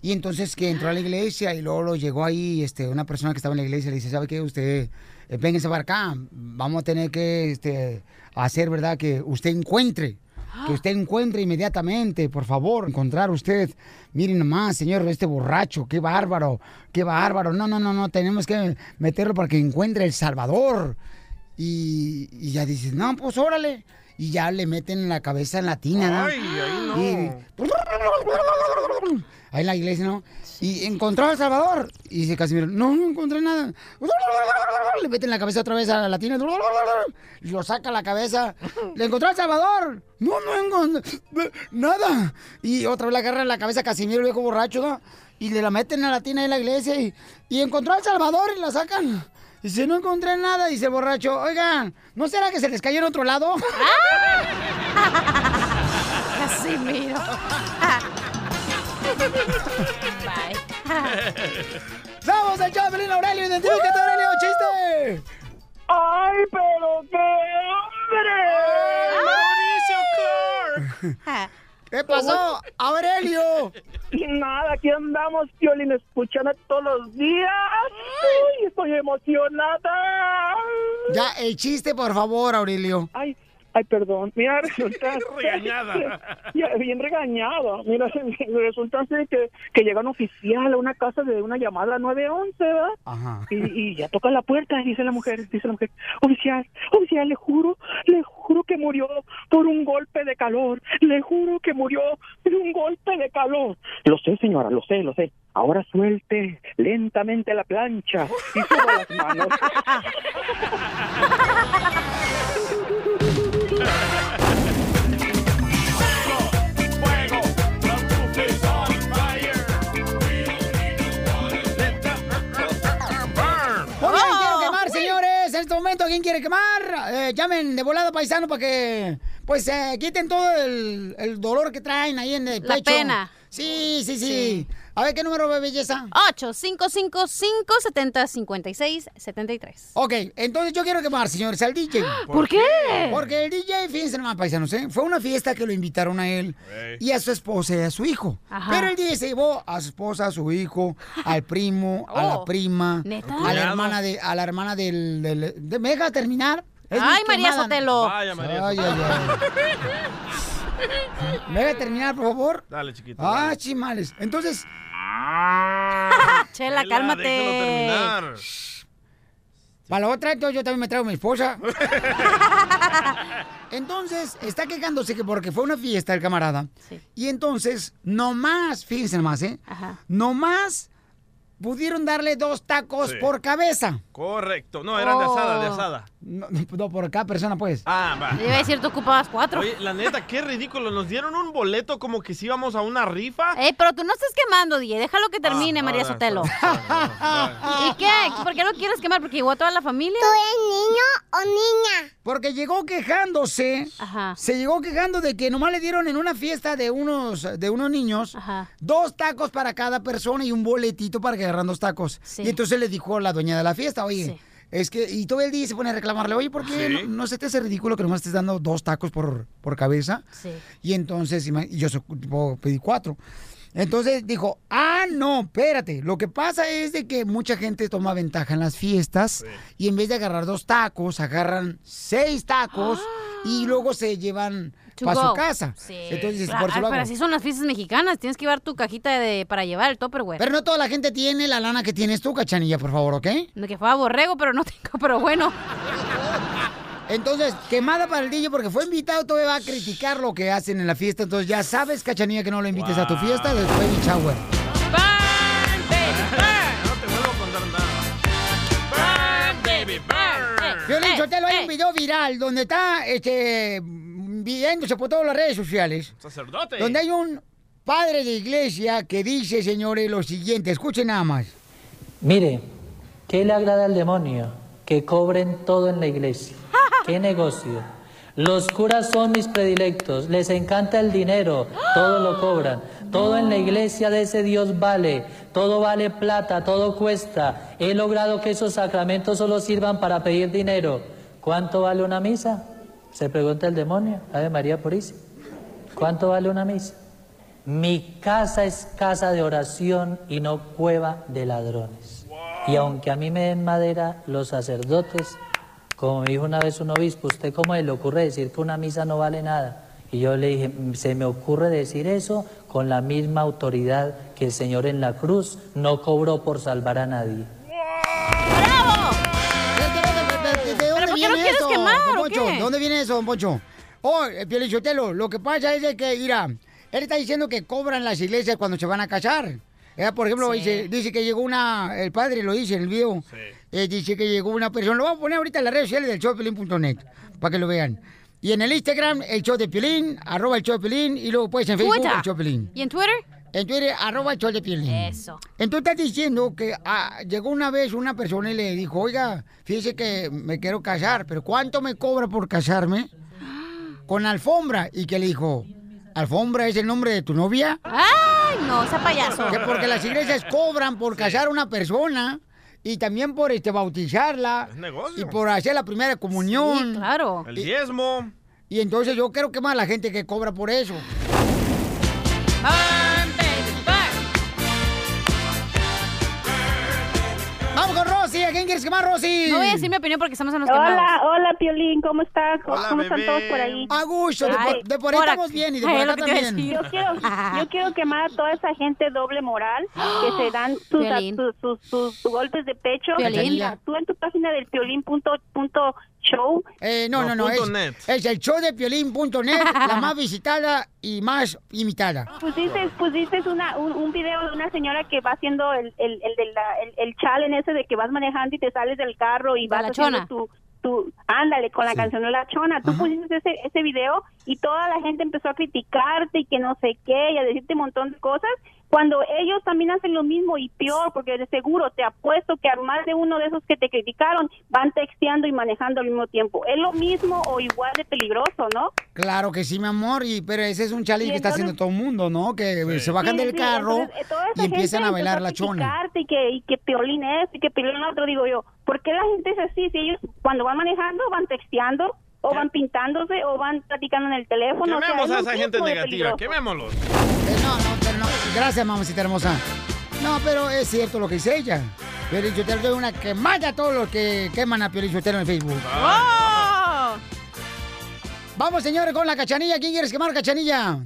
Y entonces que entró a la iglesia y luego lo llegó ahí este, una persona que estaba en la iglesia y le dice, ¿sabe qué? Usted, eh, véngase para acá. Vamos a tener que este, hacer, ¿verdad? Que usted encuentre. Que usted encuentre inmediatamente, por favor, encontrar usted. Miren nomás, señor, este borracho, qué bárbaro, qué bárbaro. No, no, no, no, tenemos que meterlo para que encuentre el Salvador. Y, y ya dices, no, pues órale. Y ya le meten la cabeza en la tina, ¿no? Ay, ahí no. Y- ahí en la iglesia, ¿no? Y encontró a Salvador. Y dice Casimiro, no, no encontré nada. Le meten la cabeza otra vez a la tina. Y lo saca la cabeza. Le encontró a Salvador. No, no encontré nada. Y otra vez le agarra la cabeza a Casimiro, el viejo borracho, ¿no? Y le la meten a la tina en la iglesia. Y, y encontró al Salvador y la sacan. Dice, no encontré nada, dice el borracho. Oigan, ¿no será que se les cayó en otro lado? Casimiro. ¡Somos el show Pelín Aurelio! ¡Identifícate, Aurelio! ¡Chiste! ¡Ay, pero qué hombre! ¡Mauricio Clark! ¿Qué pasó, Aurelio? Y nada, aquí andamos, Piolín, escuchando todos los días. ¡Ay, estoy emocionada! Ya, el chiste, por favor, Aurelio. Ay, ay, perdón. Mira, resulta... Regañada. Ya, bien regañado. Mira, resulta que, que llega un oficial a una casa de una llamada 911, ¿verdad? Ajá. Y, y ya toca la puerta y dice la mujer, dice la mujer, oficial, oficial, le juro, le juro que murió por un golpe de calor, le juro que murió por un golpe de calor. Lo sé, señora, lo sé, lo sé. Ahora suelte lentamente la plancha y suba las manos. ¿Quién quiere quemar? Eh, llamen de volada paisano para que, pues, eh, quiten todo el, el dolor que traen ahí en el La pecho. pena. Sí, sí, sí. A ver, ¿qué número de belleza? 855-570-5673. Ok, entonces yo quiero quemar, señores, al DJ. ¿Por qué? Porque el DJ, fíjense nomás, paisanos, ¿eh? fue una fiesta que lo invitaron a él y a su esposa y a su hijo. Ajá. Pero el DJ se llevó a su esposa, a su hijo, al primo, a la Oh, prima, ¿neta? a la hermana de, a la hermana del, del- de- ¿Me deja terminar? Es Ay, María quemada. Sotelo. Vaya, María Ay, ay, ay. ¿Me deja terminar, por favor? Dale, chiquito. Ah, dale. chimales. Entonces, Chela, Chela, cálmate. Para la otra, entonces yo también me traigo a mi esposa. Entonces, está quejándose que porque fue una fiesta el camarada. Sí. Y entonces, nomás, fíjense nomás, ¿eh? Ajá. Nomás pudieron darle dos tacos Sí. por cabeza. Correcto. No, eran de asada, de Oh. asada. No, no, por cada persona, pues. Ah, va. Yo iba a decir, tú ocupabas cuatro. Oye, la neta, qué ridículo. Nos dieron un boleto como que si íbamos a una rifa. Ey, pero tú no estés quemando, DJ. Déjalo que termine, Ah, María Sotelo. no, ¿Y qué? ¿Por qué lo quieres quemar? ¿Porque llegó a toda la familia? o niña? Porque llegó quejándose. Ajá. Se llegó quejando de que nomás le dieron en una fiesta de unos, de unos niños Ajá. dos tacos para cada persona y un boletito para que agarran dos tacos. Sí. Y entonces le dijo la dueña de la fiesta, oye, Sí. es que, y todo el día se pone a reclamarle, oye, ¿por qué Sí. no, no se te hace ridículo que nomás estés dando dos tacos por, por cabeza? Sí. Y entonces, y yo tipo, pedí cuatro. Entonces dijo, ah, no, espérate. Lo que pasa es de que mucha gente toma ventaja en las fiestas y en vez de agarrar dos tacos, agarran seis tacos y luego se llevan para su casa. Sí. Entonces, por eso lo pero así son las fiestas mexicanas. Tienes que llevar tu cajita de, para llevar el Tupperware. Pero no toda la gente tiene la lana que tienes tú, cachanilla, por favor, ¿ok? No, que fue a borrego, pero no tengo, pero bueno. Entonces, quemada para el DJ porque fue invitado, todavía va a criticar lo que hacen en la fiesta. Entonces, ya sabes, cachanilla, que no lo invites a tu fiesta después de shower. Burn, baby, burn. No te vuelvo a contar nada. Burn, baby, burn. Eh, Sotelo, hay eh. un video viral donde está, este, viéndose por todas las redes sociales, Sacerdote. donde hay un padre de iglesia que dice, señores, lo siguiente, escuchen nada más. Mire, ¿qué le agrada al demonio? Que cobren todo en la iglesia. ¿Qué negocio? Los curas son mis predilectos, les encanta el dinero, todo lo cobran. Todo en la iglesia de ese Dios vale, todo vale plata, todo cuesta. He logrado que esos sacramentos solo sirvan para pedir dinero. ¿Cuánto vale una misa? Se pregunta el demonio, Ave María Purísima. ¿Cuánto vale una misa? Mi casa es casa de oración y no cueva de ladrones. Y aunque a mí me den madera, los sacerdotes, como me dijo una vez un obispo, ¿usted cómo le ocurre decir que una misa no vale nada? Y yo le dije, se me ocurre decir eso con la misma autoridad que el Señor en la cruz no cobró por salvar a nadie. Viene lo quieres eso, quemar, don o Poncho? qué? ¿De dónde viene eso, don Poncho? Oh, eh, Pielichotelo, lo que pasa es de que, mira, él está diciendo que cobran las iglesias cuando se van a casar. Eh, por ejemplo, Sí. dice, dice que llegó una, el padre lo dice en el video, eh, dice que llegó una persona, lo vamos a poner ahorita en las redes sociales del showpelín.net, para que lo vean. Y en el Instagram, el show de Piolín, arroba el show de Piolín, y luego pues en Facebook, Twitter. el show de Piolín. ¿Y en Twitter? En Twitter, arroba el show de Piolín. Eso. Entonces estás diciendo que ah, llegó una vez una persona y le dijo, oiga, fíjese que me quiero casar, pero ¿cuánto me cobra por casarme? Con alfombra. Y que le dijo, ¿alfombra es el nombre de tu novia? ¡Ay, no, ese payaso! Que porque las iglesias cobran por casar a una persona y también por este bautizarla. negocio. Y por hacer la primera comunión. Sí, claro. El diezmo. Y entonces yo quiero quemar a la gente que cobra por eso. Quieres quemar, Rosy? No voy a decir mi opinión porque estamos en los Hola, quemados. hola Piolín, ¿cómo estás? ¿Cómo, Hola, cómo están todos por ahí? A gusto, de por- de por ahí Ahora- estamos bien y de por acá a también. Yo quiero, yo quiero quemar a toda esa gente doble moral que se dan sus, Piolín. sus, sus- sus- sus golpes de pecho. Piolín. Tú en tu página del piolín punto, punto show. Eh, no, no, no, es, es el show de piolín.net, la más visitada y más imitada. Pusiste, pusiste una, un, un video de una señora que va haciendo el, el, el, de la- el, el challenge ese de que vas manejando y te sales del carro y vas la haciendo tu, tu, ándale, con la canción de la chona. Tú pusiste ese, ese video y toda la gente empezó a criticarte y que no sé qué y a decirte un montón de cosas. Cuando ellos también hacen lo mismo y peor, porque de seguro te apuesto que a más de uno de esos que te criticaron van texteando y manejando al mismo tiempo. Es lo mismo o igual de peligroso, ¿no? Claro que sí, mi amor, y, pero ese es un challenge que está haciendo todo el mundo, ¿no? Que se bajan Sí, del sí, carro entonces, eh, y empiezan a bailar la chona. Y que, y que Piolín esto y que Piolín otro, digo yo, ¿por qué la gente es así? Si ellos cuando van manejando van texteando o van pintándose o van platicando en el teléfono. o sea, Quememos es a esa gente negativa. Quemémoslos. Eh, no, no, pero no. Gracias, mamacita hermosa. No, pero es cierto lo que dice ella. Pero yo te doy una quemada a todos los que queman a Piolín Sotelo en Facebook. ¡Oh! Vamos, señores, con la cachanilla. ¿Quién quieres quemar, cachanilla?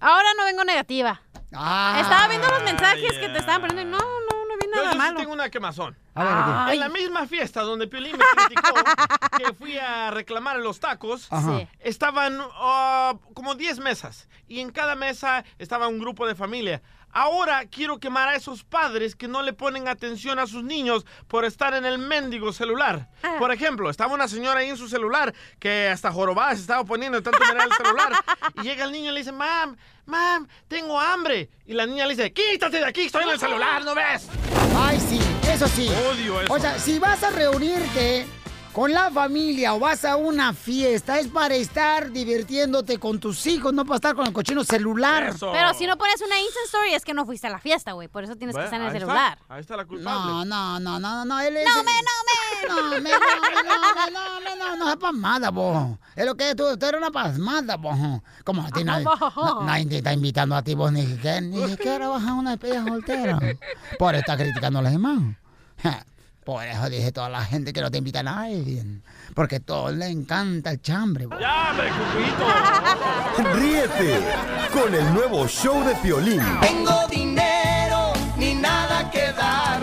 Ahora no vengo negativa. Ah. Estaba viendo los mensajes que te estaban poniendo y no, no, Yo, yo sí malo. tengo una quemazón. A ver, ¿qué? En la misma fiesta donde Piolín me criticó que fui a reclamar los tacos, Ajá. Estaban ah, como 10 mesas y en cada mesa estaba un grupo de familia. Ahora quiero quemar a esos padres que no le ponen atención a sus niños por estar en el mendigo celular. Por ejemplo, estaba una señora ahí en su celular que hasta jorobada se estaba poniendo de tanto mirar el celular. Y llega el niño y le dice, mam, mam, tengo hambre. Y la niña le dice, quítate de aquí, estoy en el celular, ¿no ves? Ay, sí, eso sí. Odio eso. O sea, si vas a reunirte con la familia o vas a una fiesta, es para estar divirtiéndote con tus hijos, no para estar con el cochino celular. Pero si no pones una Instant Story es que no fuiste a la fiesta, güey. Por eso tienes que estar en el está, celular. Ahí está la culpable. No, no, no, no, no, él es... No, me, no, me. No, me, no, me, no, me, no, me, no, no es pasmada, bo. Es lo que es, tú, tú eres una pasmada, bo. Como a ti nadie, na- nadie te está invitando a ti, vos ni siquiera, ni siquiera vas a una despedida soltera. Por estar criticando a los demás. Por eso dije toda la gente que no te invita a nadie. Porque a todos les encanta el chambre, bo. ¡Ya, cucuito! Ríete con el nuevo show de Piolín. Tengo dinero ni nada que dar.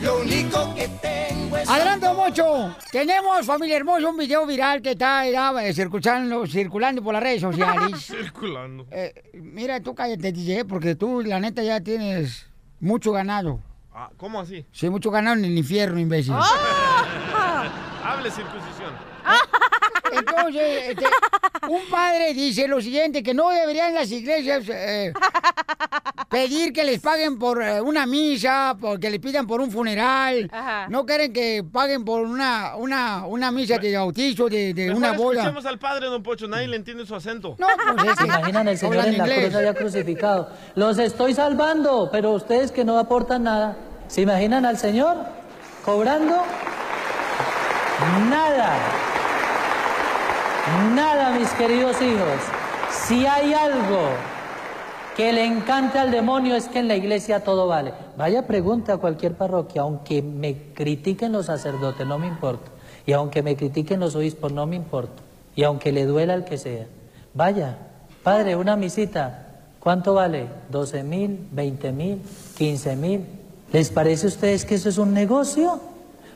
Lo único que tengo es. Adelante, Mocho. Tenemos, familia hermosa, un video viral que está eh, circulando, circulando por las redes sociales. Circulando. Eh, mira, tú cállate, DJ, porque tú, la neta, ya tienes mucho ganado. Ah, ¿Cómo así? Sí, mucho ganado en el infierno, imbécil. Hable circuncisión. Entonces, este, un padre dice lo siguiente, que no deberían las iglesias eh, pedir que les paguen por eh, una misa, porque les pidan por un funeral. Ajá. No quieren que paguen por una, una, una misa de bautizo, de, de una boda. escuchemos al padre, don Pocho, nadie le entiende su acento. No, pues ¿Se imaginan el Señor en la cruz allá crucificado? Los estoy salvando, pero ustedes que no aportan nada. ¿Se imaginan al Señor cobrando? Nada. Nada, mis queridos hijos. Si hay algo que le encanta al demonio es que en la iglesia todo vale. Vaya pregunta a cualquier parroquia, aunque me critiquen los sacerdotes, no me importa. Y aunque me critiquen los obispos, no me importa. Y aunque le duela al que sea. Vaya, padre, una misita, ¿cuánto vale? ¿12 mil? ¿20 mil? ¿15 mil? ¿Les parece a ustedes que eso es un negocio?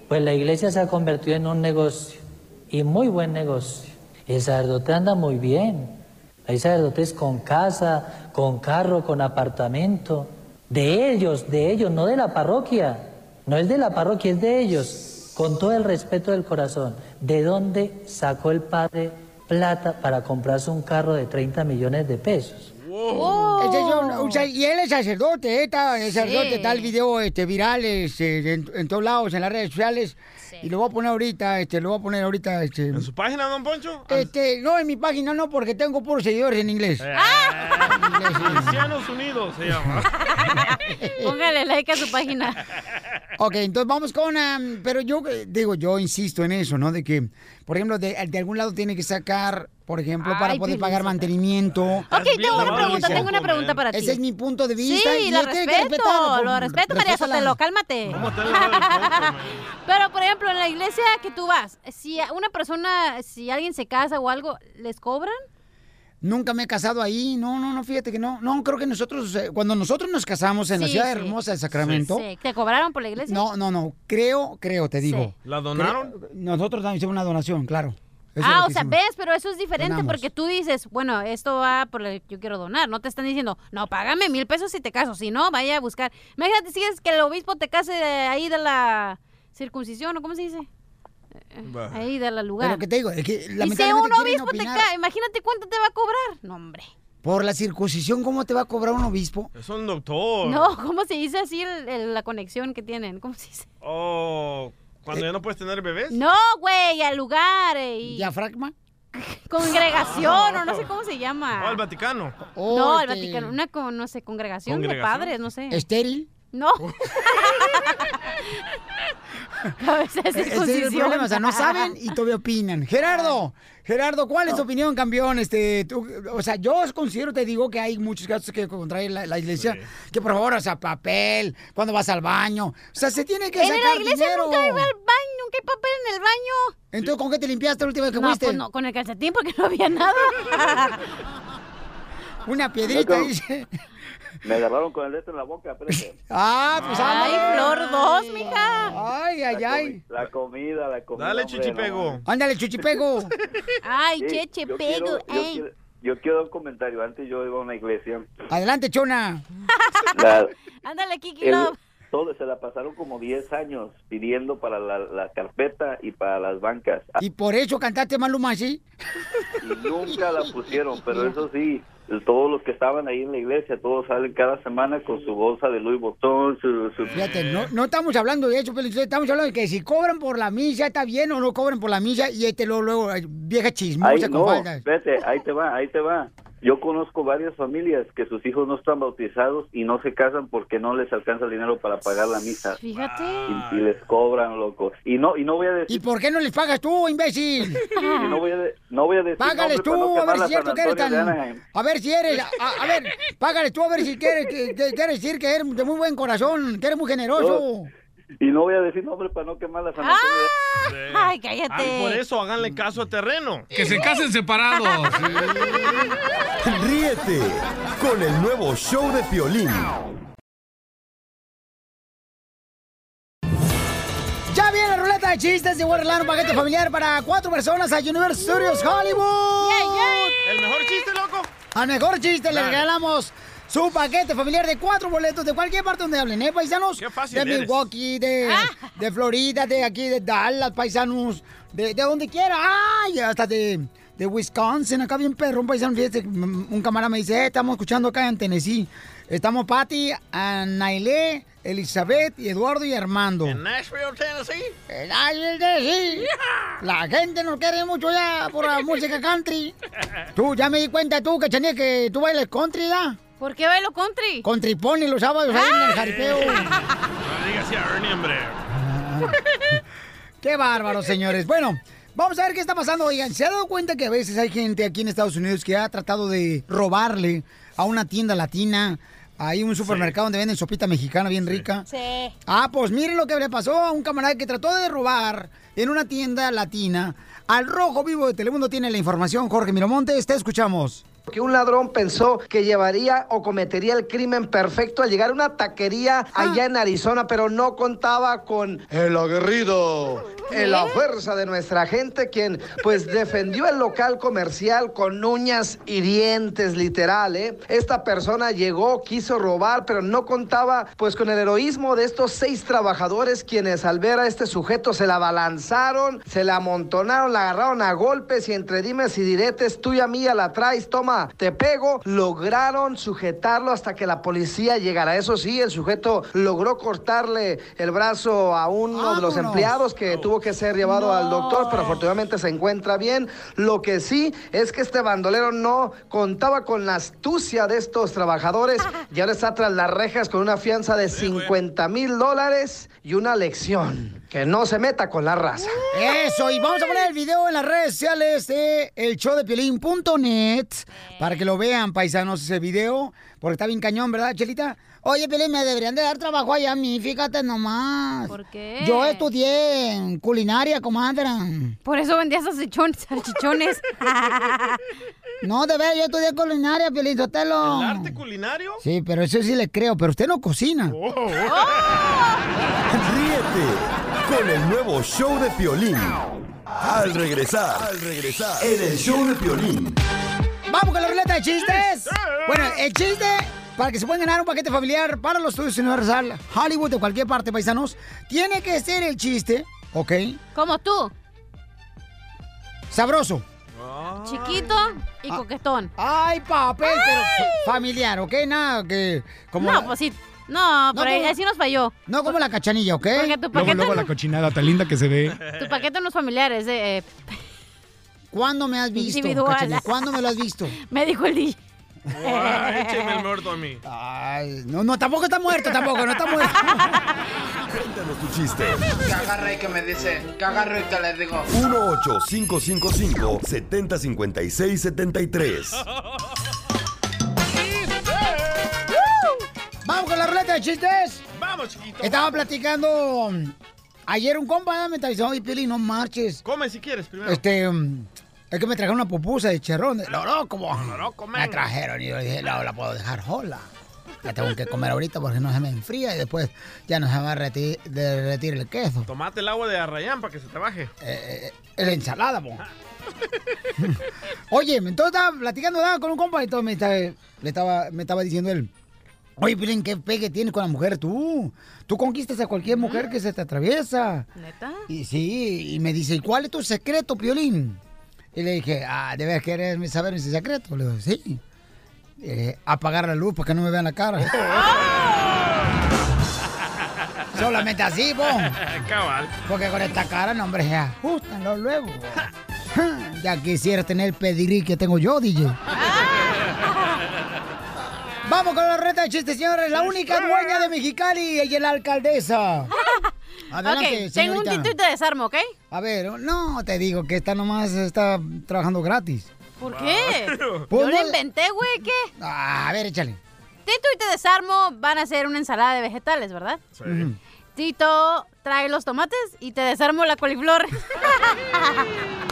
Pues la iglesia se ha convertido en un negocio. Y muy buen negocio. El sacerdote anda muy bien. Hay sacerdotes con casa, con carro, con apartamento. De ellos, de ellos, no de la parroquia. No es de la parroquia, es de ellos. Con todo el respeto del corazón. ¿De dónde sacó el padre plata para comprarse un carro de 30 millones de pesos? Es un- sa- y él es sacerdote, ¿eh? Está, es sacerdote, Sí. está el video este, viral este, en, en todos lados, en las redes sociales. Y lo voy a poner ahorita, este, lo voy a poner ahorita. Este, ¿En su página, don Poncho? Este, no, en mi página no, porque tengo puros seguidores en inglés. Eh. Cristianos Unidos se llama. Póngale like a su página. Ok, entonces vamos con... am, pero yo eh, digo, yo insisto en eso, ¿no? De que, por ejemplo, de, de algún lado tiene que sacar, por ejemplo, para poder pagar mantenimiento. Ok, tengo una pregunta, tengo una pregunta para ti. Ese es mi punto de vista. Sí, y lo que respeto, lo respeto, María. Sotelo, cálmate. Pero, por ejemplo, en la iglesia que tú vas, si una persona, si alguien se casa o algo, ¿les cobran? Nunca me he casado ahí, no, no, no, fíjate que no. No, creo que nosotros, eh, cuando nosotros nos casamos en la ciudad sí. hermosa de Sacramento, Sí. ¿Te cobraron por la iglesia? no, no, no, creo, creo, te digo. ¿La donaron? Creo- nosotros también hicimos una donación, claro. Eso ah, o sea, hicimos. ves, pero eso es diferente Donamos. porque tú dices, bueno, esto va por lo que yo quiero donar. No te están diciendo, no, págame mil pesos si te caso. Si no, vaya a buscar. Imagínate si es que el obispo te case de ahí de la circuncisión, ¿o cómo se dice? Eh, Ahí de la lugar. Pero que te digo, es que y si un obispo te cae, imagínate cuánto te va a cobrar. No, hombre. Por la circuncisión, ¿cómo te va a cobrar un obispo? Es un doctor. No, ¿cómo se dice así el- el- la conexión que tienen? ¿Cómo se dice? Oh, cuando ya no puedes tener bebés. No, güey, al lugar. eh, y- ¿Diafragma? Congregación, o no sé cómo se llama. Oh, al Vaticano. No, el este- Vaticano, una, con- no sé, congregación, de padres, no sé. ¿Estéril? No. Cabeza de Ese es el problema, o sea, no saben y todavía opinan. Gerardo, Gerardo, ¿cuál es tu opinión, campeón? Este, tú- o sea, yo considero, te digo, que hay muchos casos que contrae la, la iglesia, que por favor, o sea, papel, cuando vas al baño, o sea, se tiene que En sacar la iglesia dinero. nunca iba al baño, nunca hay papel en el baño. Entonces, ¿con qué te limpiaste la última vez que No, fuiste? pues no, con el calcetín porque no había nada. Una piedrita, dice. Me agarraron con el dedo en la boca, espérate. Ah, pues Ay, ándale. Flor 2, mija. Ay, ay, La ay. La comida, la comida. Dale, hombre, chuchipego. no. Ándale, chuchipego. Ay, Sí, cheche, yo pego, quiero- yo quiero- Yo quiero dar un comentario. Antes yo iba a una iglesia. Adelante, chona. La- Ándale, Kiki el- Love. todo, se la pasaron como 10 años pidiendo para la, la carpeta y para las bancas. Y por eso cantaste Maluma así. Y nunca la pusieron, pero eso sí, todos los que estaban ahí en la iglesia, todos salen cada semana con su bolsa de Louis Vuitton, su... su- Fíjate, no, no estamos hablando de eso, pero estamos hablando de que si cobran por la misa está bien o no cobran por la misa y este luego, luego vieja chismosa Ahí, con no, faldas. vete, ahí te va, ahí te va. Yo conozco varias familias que sus hijos no están bautizados y no se casan porque no les alcanza el dinero para pagar la misa. Fíjate. Y, y les cobran, loco. Y no, y no voy a decir, ¿Y por qué no les pagas tú, imbécil? y no voy a, de- no voy a decir Págales tú, a ver si es cierto que eres tan... A ver si eres... A, a ver, págales tú a ver si quieres, que, que- quieres decir que eres de muy buen corazón, que eres muy generoso. Y no voy a decir nombre para no quemar la Antonio de Ay, cállate. Ah, por eso háganle caso a terreno. Que se casen separados. Ríete con el nuevo show de Piolín. Ya viene la ruleta de chistes arreglar un paquete familiar para cuatro personas a Universal Studios Hollywood. ¿El mejor chiste, loco? Al mejor chiste le regalamos su paquete familiar de cuatro boletos de cualquier parte donde hablen, ¿eh, paisanos? Qué fácil De eres. Milwaukee, de, de Florida, de aquí, de Dallas, paisanos, de, de donde quiera. ¡Ay! Hasta de, de Wisconsin, acá bien perro, un paisano, fíjate, un camarada me dice, eh, estamos escuchando acá en Tennessee. Estamos Patty, Nailé, Elizabeth y Eduardo y Armando. En Nashville, Tennessee. En Nashville, Tennessee. La gente nos quiere mucho ya por la música country. Tú, ya me di cuenta tú, Cachanilla, que tú bailas country, ¿ya? ¿Por qué bailo country? Con tripón y los sábados ahí en el jaripeo. No digas así a Ernie, hombre. Qué bárbaro, señores. Bueno, vamos a ver qué está pasando. Oigan, ¿se ha dado cuenta que a veces hay gente aquí en Estados Unidos que ha tratado de robarle a una tienda latina? Hay un supermercado donde venden sopita mexicana bien rica. Sí. Ah, pues miren lo que le pasó a un camarada que trató de robar en una tienda latina. Al rojo vivo de Telemundo tiene la información. Jorge Miramontes, te escuchamos. Que un ladrón pensó que llevaría o cometería el crimen perfecto al llegar a una taquería allá en Arizona, pero no contaba con el aguerrido, en la fuerza de nuestra gente, quien pues defendió el local comercial con uñas y dientes, literal, ¿eh? Esta persona llegó, quiso robar, pero no contaba pues con el heroísmo de estos seis trabajadores quienes al ver a este sujeto se la balanzaron, se la amontonaron, la agarraron a golpes y entre dimes y diretes, tuya mía la traes, toma, te pego, lograron sujetarlo hasta que la policía llegara. Eso sí, el sujeto logró cortarle el brazo a uno de los empleados que tuvo que ser llevado al doctor, pero afortunadamente se encuentra bien. Lo que sí es que este bandolero no contaba con la astucia de estos trabajadores y ahora está tras las rejas con una fianza de 50 mil dólares y una lección. Que no se meta con la raza. Eso, y vamos a poner el video en las redes sociales de el show de Piolín.net para que lo vean, paisanos, ese video, porque está bien cañón, ¿verdad, Chelita? Oye, Piolín, me deberían de dar trabajo allá a mí, fíjate nomás. ¿Por qué? Yo estudié en culinaria, comadre. Por eso vendías salchichones. salchichones. No, de ver, yo estudié culinaria, Piolín, Sotelo. ¿El arte culinario? Sí, pero eso sí le creo, pero usted no cocina. Ríete con el nuevo show de Piolín. Al regresar, al regresar, en el show de Piolín. ¡Vamos con la ruleta de chistes! Bueno, el chiste para que se puedan ganar un paquete familiar para los estudios Universal Hollywood de cualquier parte, paisanos, tiene que ser el chiste, ¿ok? Como tú. Sabroso. Chiquito y coquetón. Ay, papel, pero fa- familiar, ¿ok? Nada que... Como no, la- pues sí. No, pero ahí- como- así nos falló. No como la cachanilla, ¿ok? Porque tu paquete, no- cochinada tan linda que se ve. tu paquete no es familiar, es de... eh, ¿Cuándo me has visto, Individual. Cachanilla? ¿Cuándo me lo has visto? me dijo el DJ. Guau, écheme el muerto a mí. Ay, no, no, tampoco está muerto, tampoco, no está muerto. Cuéntanos tu chiste. ¿Qué agarra y que me dice? ¿Qué agarro y que le digo? 1-855-570-5673. Vamos con la ruleta de chistes. Vamos, chiquito. Estaba platicando mm, ayer un compa me estaba diciendo, oye, Pili, no marches. Come si quieres primero. Este, mm, es que me trajeron una pupusa de cherrón. Lo loco, mo. loco, Me man. trajeron y yo dije, no, la puedo dejar sola. La tengo que comer ahorita porque no se me enfría y después ya no se va a reti- derretir el queso. Tomate el agua de arrayán para que se te baje. Eh, eh, la ensalada, mo. Oye, entonces estaba platicando ¿verdad? con un compa y todo me estaba, le estaba, me estaba diciendo él. Oye, Pilín, ¿qué pegue tienes con la mujer tú? Tú conquistas a cualquier mujer que se te atraviesa. ¿Neta? Y sí, y me dice, ¿y cuál es tu secreto, Piolín? Y le dije, ah, ¿debes querer saber mi secreto? Le digo, sí. Eh, apagar la luz para que no me vean la cara. Solamente así, vos. Cabal. Porque con esta cara, no, hombre, se ajustan los luego. ya quisiera tener el pedigrí que tengo yo, DJ. Vamos con la reta de chistes, señores. La única dueña de Mexicali y la alcaldesa. Adelante, ok, tengo un tito y te desarmo, ¿ok? A ver, no te digo que esta nomás está trabajando gratis. ¿Por qué? Pues Yo lo no- inventé, güey, ¿qué? Ah, a ver, échale. Tito y te desarmo van a hacer una ensalada de vegetales, ¿verdad? Ujú. Tito trae los tomates y te desarmo la coliflor.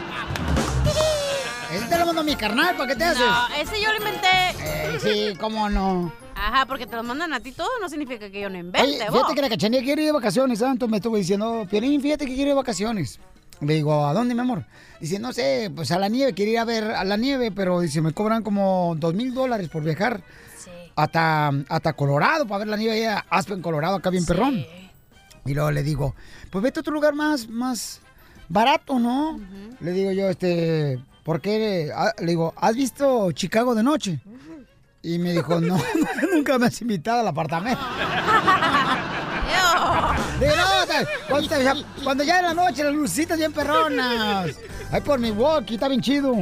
Te lo mando a mi carnal, ¿para qué te haces? No, ese yo lo inventé. Eh, sí, cómo no. Ajá, porque te lo mandan a ti todo, no significa que yo no Oye, invente, vos. fíjate que la cachanilla quiere ir de vacaciones, ¿sabes? Entonces me estuvo diciendo, Pierín, fíjate que quiere ir de vacaciones. Le digo, ¿a dónde, mi amor? Dice, no sé, pues a la nieve, quiere ir a ver a la nieve, pero dice, me cobran como dos mil dólares por viajar hasta, hasta Colorado para ver la nieve allá, Aspen, Colorado, acá bien perrón. Y luego le digo, pues vete a otro lugar más, más barato, ¿no? Le digo yo, este, ¿por qué? Ah, Le digo, ¿has visto Chicago de noche? Y me dijo, no, nunca me has invitado al apartamento. Digo, no, o sea, cuando, ya- cuando ya en la noche, las lucitas bien perronas. Ay, por mi walkie, está bien chido.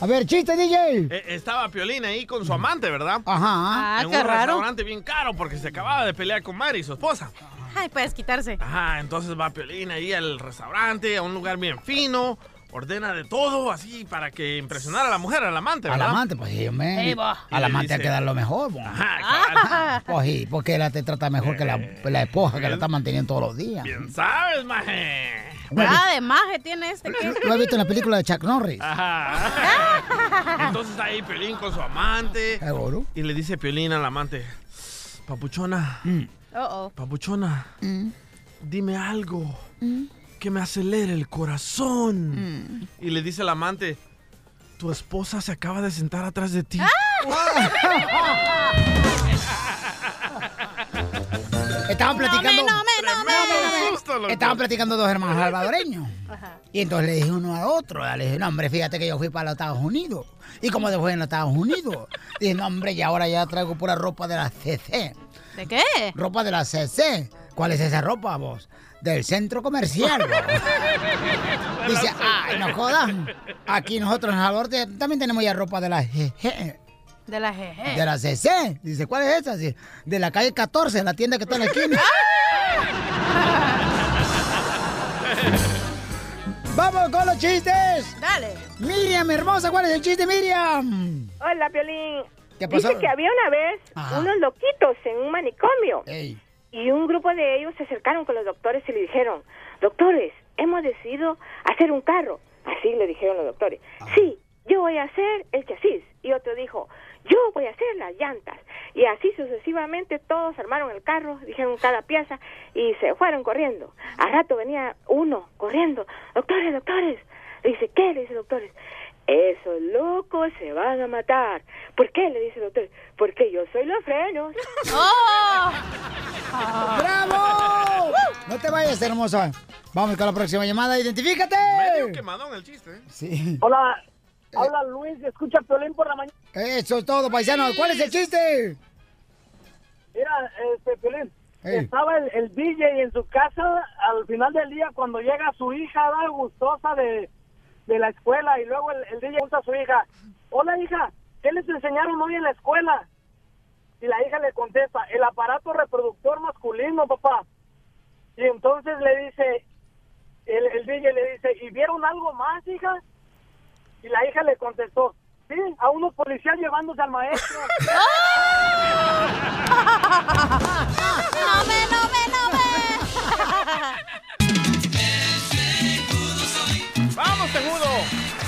A ver, chiste, DJ. Eh, estaba Piolín ahí con su amante, ¿verdad? Ajá. Ah, en qué un raro. restaurante bien caro porque se acababa de pelear con Mari, su esposa. Ay, puedes quitarse. Ajá, entonces va Piolín ahí al restaurante, a un lugar bien fino, ordena de todo así para que impresionara a la mujer, al amante, Al ¿verdad? amante, pues sí, hombre. Al amante hay que dar lo mejor, bo. Ajá, Pues sí, porque ella te trata mejor que la, la esposa que la está manteniendo todos los días. Bien sabes, maje. Ah, de maje tiene este que. Lo he visto en la película de Chuck Norris. Ajá. Entonces ahí Piolín con su amante. ¿Seguro? Y le dice Piolín al amante, papuchona, Oh, oh. papuchona, dime algo que me acelere el corazón. Y le dice el amante, tu esposa se acaba de sentar atrás de ti. Estaban platicando. No me, no me, Tremendo susto, loco. Estaban platicando dos hermanos salvadoreños. Y entonces le dije uno a otro, le dije, no, hombre, fíjate que yo fui para los Estados Unidos. ¿Y cómo te fue en los Estados Unidos? Dije, no, hombre, y ahora ya traigo pura ropa de la CC. ¿De qué? Ropa de la CC. ¿Cuál es esa ropa, vos? Del centro comercial, vos. Dice, ay, no jodas. Aquí nosotros en El Salvador te- también tenemos ya ropa de la GG. De la GG. De la CC. Dice, ¿cuál es esa? Dice, de la calle 14, la tienda que está en la esquina. ¡Vamos con los chistes! Dale. Miriam, hermosa, ¿cuál es el chiste, Miriam? Hola, Piolín. ¿Qué pasó? Dice que había una vez Ajá. unos loquitos en un manicomio. Ey. Y un grupo de ellos se acercaron con los doctores y le dijeron, doctores, hemos decidido hacer un carro. Así le dijeron los doctores. Sí, yo voy a hacer el chasis. Y otro dijo, yo voy a hacer las llantas. Y así sucesivamente todos armaron el carro, dijeron cada pieza y se fueron corriendo. Al rato venía uno corriendo, doctores, doctores. Le dice, ¿qué? Le dice doctores. Esos locos se van a matar. ¿Por qué? Le dice el doctor. Porque yo soy los frenos. ¡Oh! ¡Bravo! No te vayas, hermosa. Vamos con la próxima llamada. ¡Identifícate! Medio quemadón el chiste, ¿eh? Sí. Hola, habla Luis, escucha Piolín por la mañana. Eso es todo, paisano. ¿Cuál es el chiste? Mira, este, Piolín, estaba el, el DJ en su casa al final del día cuando llega su hija, da gustosa de, de la escuela y luego el, el DJ pregunta a su hija, hola hija, ¿qué les enseñaron hoy en la escuela? Y la hija le contesta, el aparato reproductor masculino, papá. Y entonces le dice, el, el DJ le dice, ¿y vieron algo más, hija? Y la hija le contestó, sí, a unos policías llevándose al maestro. ¡No me, no me, no ¡Vamos, Tejudo!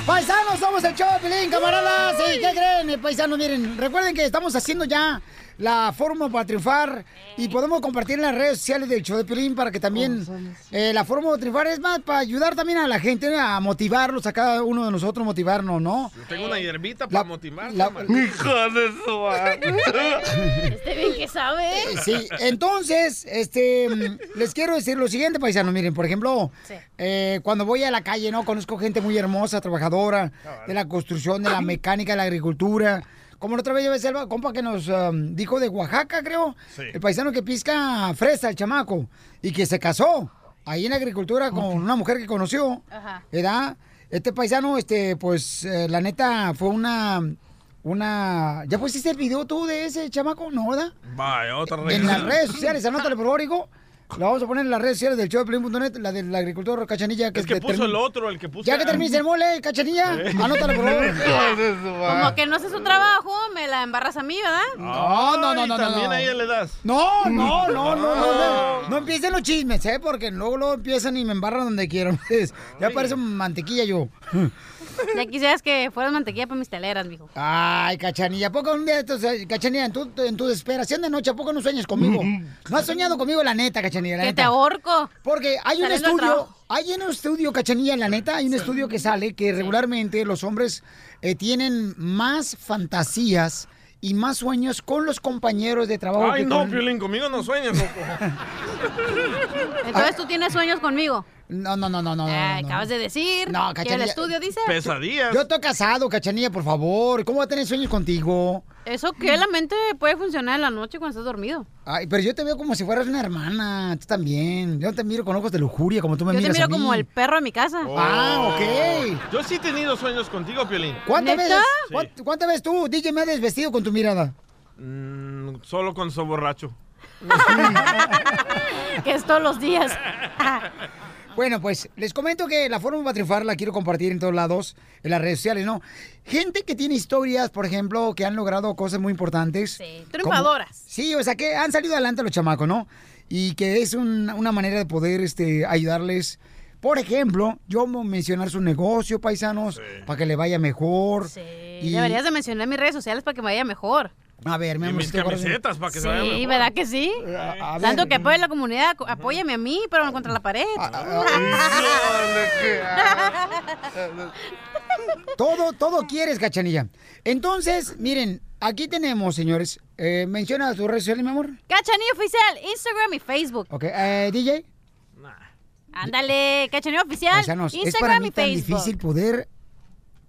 Paisanos, somos el show de camaradas. ¿Y qué creen, eh, paisanos? Miren, recuerden que estamos haciendo ya la fórmula para triunfar y podemos compartir en las redes sociales del show de Pelín para que también eh, la fórmula de triunfar es más para ayudar también a la gente a motivarlos, a cada uno de nosotros motivarnos, ¿no? Yo tengo una hierbita para motivar. la- Hijo de su Este bien que sabe. Eh, Sí, entonces, este, mm, les quiero decir lo siguiente, paisanos. Miren, por ejemplo, eh, cuando voy a la calle, ¿no? Conozco gente muy hermosa, trabajadora, de la construcción, de la mecánica, de la agricultura. Como la otra vez yo ves el compa que nos um, dijo de Oaxaca, creo. Sí. El paisano que pisca fresa, el chamaco, y que se casó ahí en agricultura con una mujer que conoció. Ajá. ¿verdad? Este paisano, este, pues, eh, la neta, fue una, una... ¿Ya pusiste el video tú de ese chamaco? ¿No, verdad? Vaya, otra En las redes sociales, anótale por favor, hijo. La vamos a poner en las redes sociales del show de Pelín.net, la del agricultor Cachanilla. Que Es que puso el otro, el que puso. Ya que termines el mole, Cachanilla, anótale por favor. Como que no hace su trabajo, me la embarras a mí, ¿verdad? No, no, no, no, no. También no. a ella le das. No, no, no, no, no, no, no empiecen los chismes, ¿eh? Porque luego, luego empiezan y me embarran donde quieran. ya parece mantequilla yo. Ya quisieras que fueras mantequilla para mis teleras, mijo. Ay, Cachanilla, ¿a poco un día, estos, eh, Cachanilla, en tu, en tu desesperación de noche, ¿a poco no sueñas conmigo? No has soñado conmigo, la neta, Cachanilla, la Que neta. te ahorco. Porque hay un estudio, hay un estudio, Cachanilla, la neta, hay un estudio que sale que regularmente los hombres eh, tienen más fantasías y más sueños con los compañeros de trabajo Ay, que no, con... Piolín, conmigo no sueñas, loco. Entonces tú tienes sueños conmigo. No, no, no, no, no. no, Ay, no, acabas no. de decir. No, que el estudio dice. Pesadillas. Yo estoy casado, cachanilla, por favor. ¿Cómo va a tener sueños contigo? Eso que la mente puede funcionar en la noche cuando estás dormido. Ay, pero yo te veo como si fueras una hermana. Tú también. Yo te miro con ojos de lujuria, como tú me Yo te miras miro a mí. como el perro de mi casa. Ah, ok. Yo sí he tenido sueños contigo, Piolín. ¿Cuántas ¿Neta? veces? Sí. ¿cuánt- ¿Cuántas veces tú, DJ, me has desvestido con tu mirada? Mm, solo con so borracho. que es todos los días. Bueno, pues les comento que la forma para triunfar la quiero compartir en todos lados, en las redes sociales, ¿no? Gente que tiene historias, por ejemplo, que han logrado cosas muy importantes. Sí, triunfadoras. Sí, o sea, que han salido adelante los chamacos, ¿no? Y que es un- una manera de poder este, ayudarles. Por ejemplo, yo voy a mencionar su negocio, paisanos, para que le vaya mejor. Y- Deberías de mencionar mis redes sociales para que me vaya mejor. A ver, amor, mis camisetas para que se Sí, vaya mejor. ¿verdad que sí? a. Tanto que apoya a la comunidad, co- apóyame a mí, pero contra la pared. Todo, todo quieres, cachanilla. Entonces, miren, aquí tenemos, señores. Eh, menciona tus redes sociales, mi amor. Cachanilla Oficial, Instagram y Facebook. Ok, eh, DJ. Ándale, Cachanilla Oficial, Paisanos, es para Instagram mí y tan Facebook. difícil poder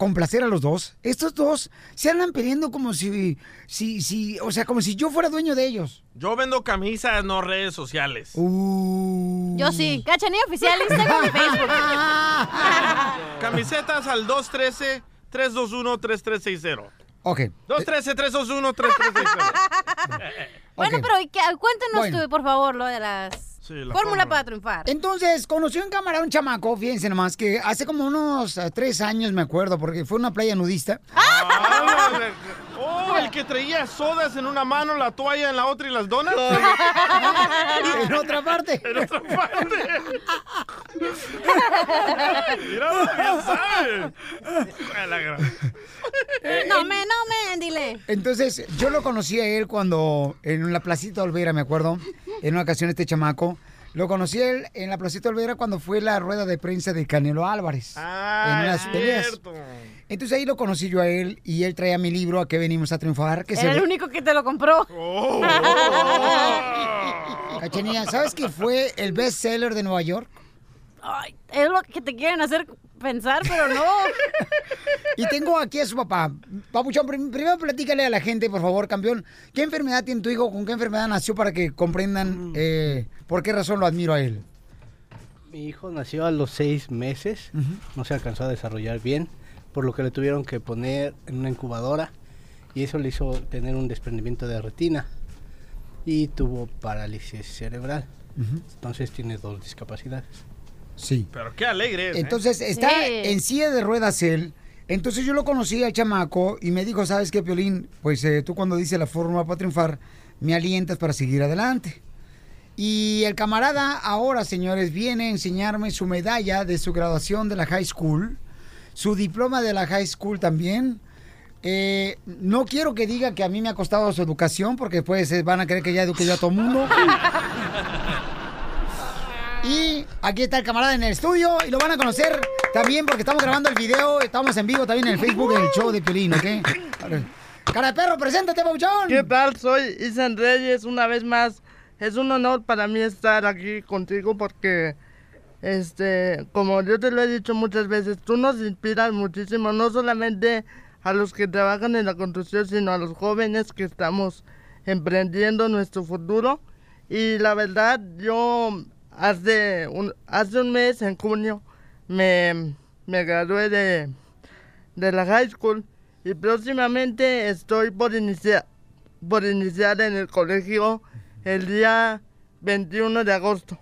complacer a los dos. Estos dos se andan peleando como si, si, si, o sea, como si yo fuera dueño de ellos. Yo vendo camisas, no redes sociales. Uh. Yo sí, Cachanilla Oficial, Instagram y Facebook. Camisetas al 213-321-3360. Ok. 213-321-3360. Bueno, pero ¿y qué? cuéntanos Bueno. tú, por favor, lo de las... la fórmula para triunfar. Entonces, conocí a un camarada, un chamaco, fíjense nomás, que hace como unos eh, tres años, me acuerdo, porque fue una playa nudista. El que traía sodas en una mano, la toalla en la otra y las donas. en otra parte. En otra parte. Mira, bien sabe. A la gran- No me, no me, dile. Entonces, yo lo conocí a él cuando, en la placita Olvera, me acuerdo, en una ocasión este chamaco, lo conocí a él en la placita Olvera cuando fue la rueda de prensa de Canelo Álvarez. Ah, en unas es peleas. cierto. Entonces ahí lo conocí yo a él y él traía mi libro ¿A qué venimos a triunfar? Que se Era el único que te lo compró. Oh. Cachanilla, ¿sabes que fue el best seller de Nueva York? Ay, es lo que te quieren hacer pensar, pero no. Y tengo aquí a su papá. Papuchón, prim- primero platícale a la gente, por favor, campeón. ¿Qué enfermedad tiene tu hijo? ¿Con qué enfermedad nació para que comprendan eh, por qué razón lo admiro a él? Mi hijo nació a los seis meses, no se alcanzó a desarrollar bien, por lo que le tuvieron que poner en una incubadora y eso le hizo tener un desprendimiento de retina y tuvo parálisis cerebral. Entonces tiene dos discapacidades. Sí. Pero qué alegre es. ¿eh? Entonces está en silla de ruedas él. Entonces yo lo conocí al chamaco y me dijo, ¿sabes qué, Piolín? Pues eh, tú cuando dices la fórmula para triunfar, me alientas para seguir adelante. Y el camarada ahora, señores, viene a enseñarme su medalla de su graduación de la high school, su diploma de la high school también. Eh, no quiero que diga que a mí me ha costado su educación, porque después eh, van a creer que ya eduqué yo a todo mundo. Y aquí está el camarada en el estudio y lo van a conocer también porque estamos grabando el video, estamos en vivo también en el Facebook del show de Piolín, ¿ok? Cara de perro, preséntate, Pauchón. ¿Qué tal? Soy Isan Reyes, una vez más. Es un honor para mí estar aquí contigo porque, este, como yo te lo he dicho muchas veces, tú nos inspiras muchísimo, no solamente a los que trabajan en la construcción, sino a los jóvenes que estamos emprendiendo nuestro futuro. Y la verdad, yo hace un, hace un mes, en junio, me, me gradué de, de la high school y próximamente estoy por iniciar, por iniciar en el colegio el día 21 de agosto.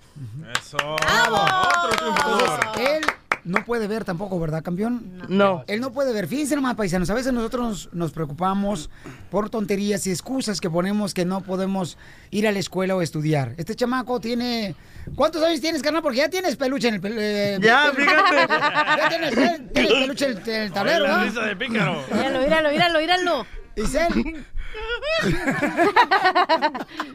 Eso. Otro triunfador. Él no puede ver tampoco, ¿verdad, campeón? No. Él no puede ver. Fíjense nomás, paisanos, a veces nosotros nos, nos preocupamos por tonterías y excusas que ponemos que no podemos ir a la escuela o estudiar. Este chamaco tiene... ¿Cuántos años tienes, carnal? Porque ya tienes peluche en el... pel- eh, Ya, pel- fíjate. Ya tienes, tienes peluche en el, en el tablero, Oye, la ¿no? risa de pícaro. Míralo, míralo, míralo, míralo. Isel,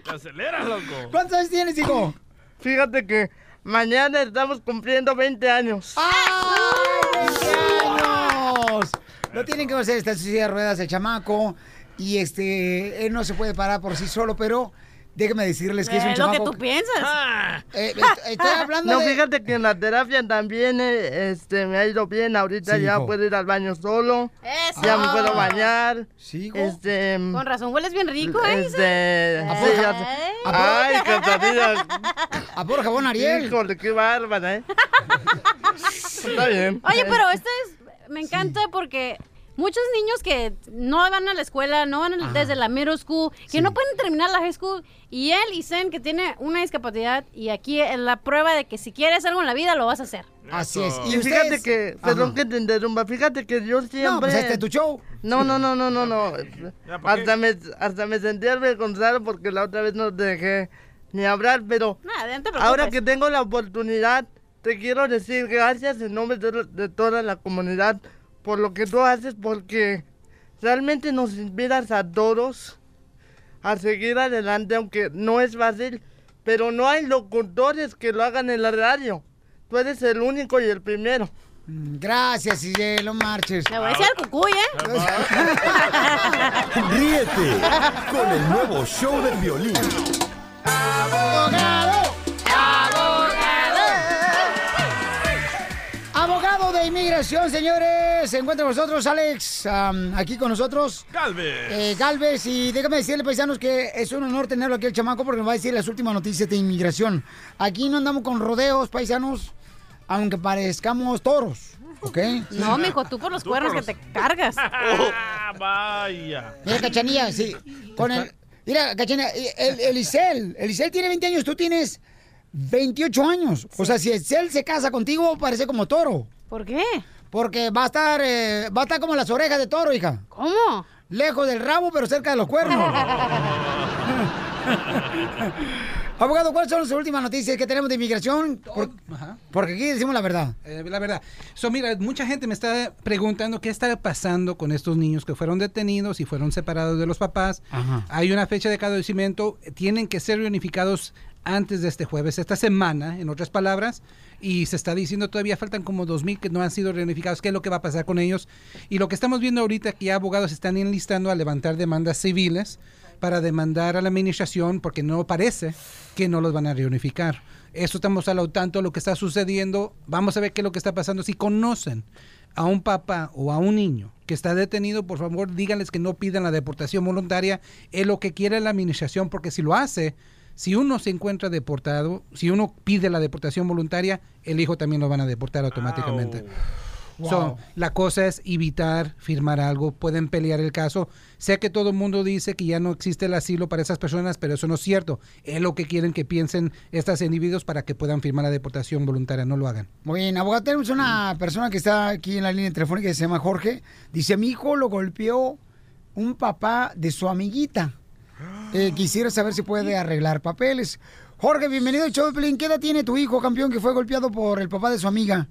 Te aceleras, loco. ¿cuántos años tienes, hijo? Fíjate que mañana estamos cumpliendo 20 años. ¡Ay, 20 años! Lo tienen que hacer, está en su silla de ruedas el chamaco. Y este, él no se puede parar por sí solo, pero déjeme decirles que es un Eh, lo que chamaco... tú piensas. Eh, est- estoy hablando No, de... fíjate que en la terapia también eh, este, me ha ido bien. Ahorita Sí, ya hijo. puedo ir al baño solo. Eso. Ya me puedo bañar. Sí, Este, Con razón hueles bien rico, ¿eh? Este. Sí, ya- Ay, Catarina. A por jabón Ariel. Híjole, qué bárbara, ¿eh? Está bien. Oye, pero esto es, me encanta porque muchos niños que no van a la escuela, no van a- desde la middle school, que no pueden terminar la high school, y él y Zen que tiene una discapacidad, y aquí es la prueba de que si quieres algo en la vida lo vas a hacer. Así es. Y fíjate que, perdón que te interrumpa, fíjate que yo siempre... pues este es tu show. No, no, no, no, no, no. Hasta, me, hasta me sentí avergonzado porque la otra vez no te dejé ni hablar, pero Nada, no ahora que tengo la oportunidad, te quiero decir gracias en nombre de, de toda la comunidad por lo que tú haces, porque realmente nos inspiras a todos a seguir adelante, aunque no es fácil, pero no hay locutores que lo hagan en la radio. Tú eres el único y el primero. Gracias, Cielo Marches. Le voy a decir al cucuy, ¿eh? Ríete con el nuevo show de violín. ¡Abogado! De inmigración, señores. Se encuentra con nosotros Alex, aquí con nosotros. Galvez. Eh, Galvez, y déjame decirle, paisanos, que es un honor tenerlo aquí el chamaco porque nos va a decir las últimas noticias de inmigración. Aquí no andamos con rodeos, paisanos, aunque parezcamos toros, ¿ok? No, mijo, tú por los cuernos que te cargas. Ah, vaya. Mira, Cachanilla, sí. Con el. Mira, Cachanilla, el, Elisel. Elisel tiene 20 años, tú tienes 28 años. O sea, si Elisel se casa contigo, parece como toro. ¿Por qué? Porque va a estar, eh, va a estar como las orejas de toro, hija. ¿Cómo? Lejos del rabo, pero cerca de los cuernos. Abogado, ¿cuáles son las últimas noticias que tenemos de inmigración? Por- porque aquí decimos la verdad. Eh, la verdad. So, mira, mucha gente me está preguntando qué está pasando con estos niños que fueron detenidos y fueron separados de los papás. Hay una fecha de caducimiento, tienen que ser reunificados antes de este jueves, esta semana, en otras palabras, y se está diciendo todavía faltan como 2.000 que no han sido reunificados, qué es lo que va a pasar con ellos. Y lo que estamos viendo ahorita que ya abogados están enlistando a levantar demandas civiles para demandar a la administración porque no parece que no los van a reunificar. Eso estamos al tanto lo que está sucediendo. Vamos a ver qué es lo que está pasando. Si conocen a un papá o a un niño que está detenido, por favor, díganles que no pidan la deportación voluntaria. Es lo que quiere la administración, porque si lo hace, si uno se encuentra deportado, si uno pide la deportación voluntaria, el hijo también lo van a deportar automáticamente. Wow. So, la cosa es evitar firmar algo, pueden pelear el caso. Sé que todo el mundo dice que ya no existe el asilo para esas personas, pero eso no es cierto. Es lo que quieren que piensen estos individuos para que puedan firmar la deportación voluntaria, no lo hagan. Muy bien, abogado, tenemos una persona que está aquí en la línea telefónica que se llama Jorge. Dice, mi hijo lo golpeó un papá de su amiguita. Eh, quisiera saber si puede arreglar papeles. Jorge, bienvenido al show de Pelín. ¿Qué edad tiene tu hijo, campeón, que fue golpeado por el papá de su amiga?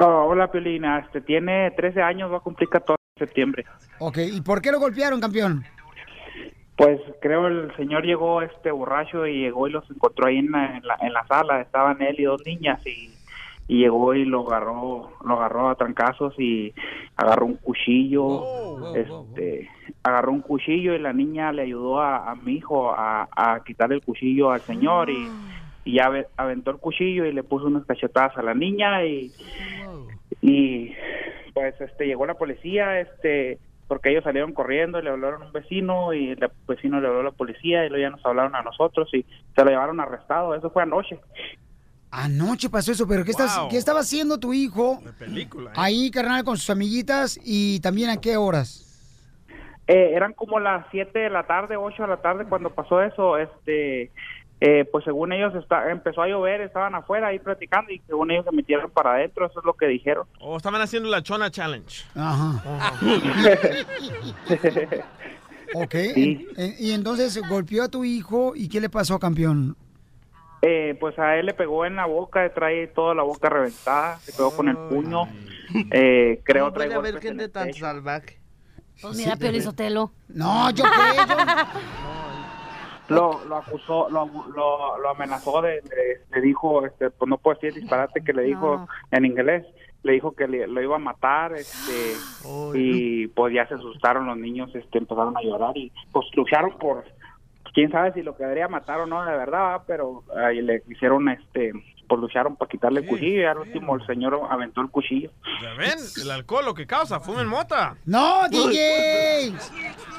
Oh, hola, Pelina. Este, tiene 13 años, va a cumplir 14 en septiembre. Ok, ¿y por qué lo golpearon, campeón? Pues creo el señor llegó este borracho y llegó y los encontró ahí en la, en la, en la sala. Estaban él y dos niñas y, y llegó y lo agarró, lo agarró a trancazos y agarró un cuchillo. este, agarró un cuchillo y la niña le ayudó a, a mi hijo a, a quitar el cuchillo al señor y, y ave- aventó el cuchillo y le puso unas cachetadas a la niña y y pues este llegó la policía este porque ellos salieron corriendo y le hablaron a un vecino y el vecino le habló a la policía y luego ya nos hablaron a nosotros y se lo llevaron arrestado. Eso fue anoche Anoche pasó eso, pero ¿qué, estás. ¿qué estaba haciendo tu hijo película, ahí, carnal, con sus amiguitas y también a qué horas? Eh, eran como las 7 de la tarde 8 de la tarde cuando pasó eso este eh, pues según ellos está, empezó a llover estaban afuera ahí platicando y según ellos se metieron para adentro eso es lo que dijeron O estaban haciendo la Chona Challenge. Ajá. Ok, Sí. y entonces golpeó a tu hijo y ¿qué le pasó, campeón? Eh, pues a él le pegó en la boca, trae toda la boca reventada, se pegó con el puño. Eh, creo ¿Cómo puede trae haber gente tan pecho. salvaje? Pues mira, Sotelo. No, yo yo... Lo, lo acusó, lo, lo, lo amenazó, de, de- le dijo, este, pues no puedo decir el disparate que le dijo en inglés, le dijo que le, lo iba a matar, este, y pues ya se asustaron los niños, este, empezaron a llorar y pues lucharon por, quién sabe si lo quedaría matar o no de verdad, pero ahí le hicieron este pues lucharon para quitarle el cuchillo y al último el señor aventó el cuchillo. ¿Ya ven? El alcohol lo que causa, fumen mota. ¡No, DJ!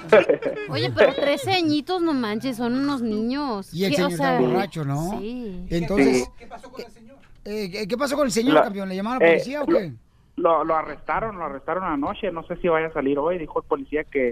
Oye, pero 13 añitos, no manches, son unos niños. Y el señor O sea, está borracho, ¿no? Sí. Entonces, ¿qué pasó con el señor? ¿Qué pasó con el señor, La- campeón? ¿Le llamaron a la eh, policía o qué? Lo, lo arrestaron, lo arrestaron anoche, no sé si vaya a salir hoy, dijo el policía que,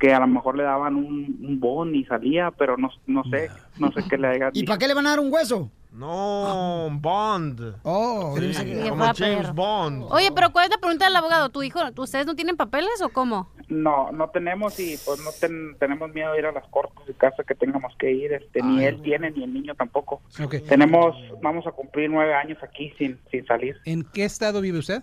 que a lo mejor le daban un, un bon y salía, pero no, no sé, no sé qué le haya ¿Y para qué le van a dar un hueso? No, Bond. Oh, Sí, como James Bond. Oye, pero ¿cuál es la pregunta del abogado? ¿Tu hijo, ustedes no tienen papeles o cómo? No, no tenemos y pues no ten- tenemos miedo de ir a las cortes de casa que tengamos que ir, este, ni él tiene ni el niño tampoco. Tenemos, vamos a cumplir nueve años aquí sin, sin salir. ¿En qué estado vive usted?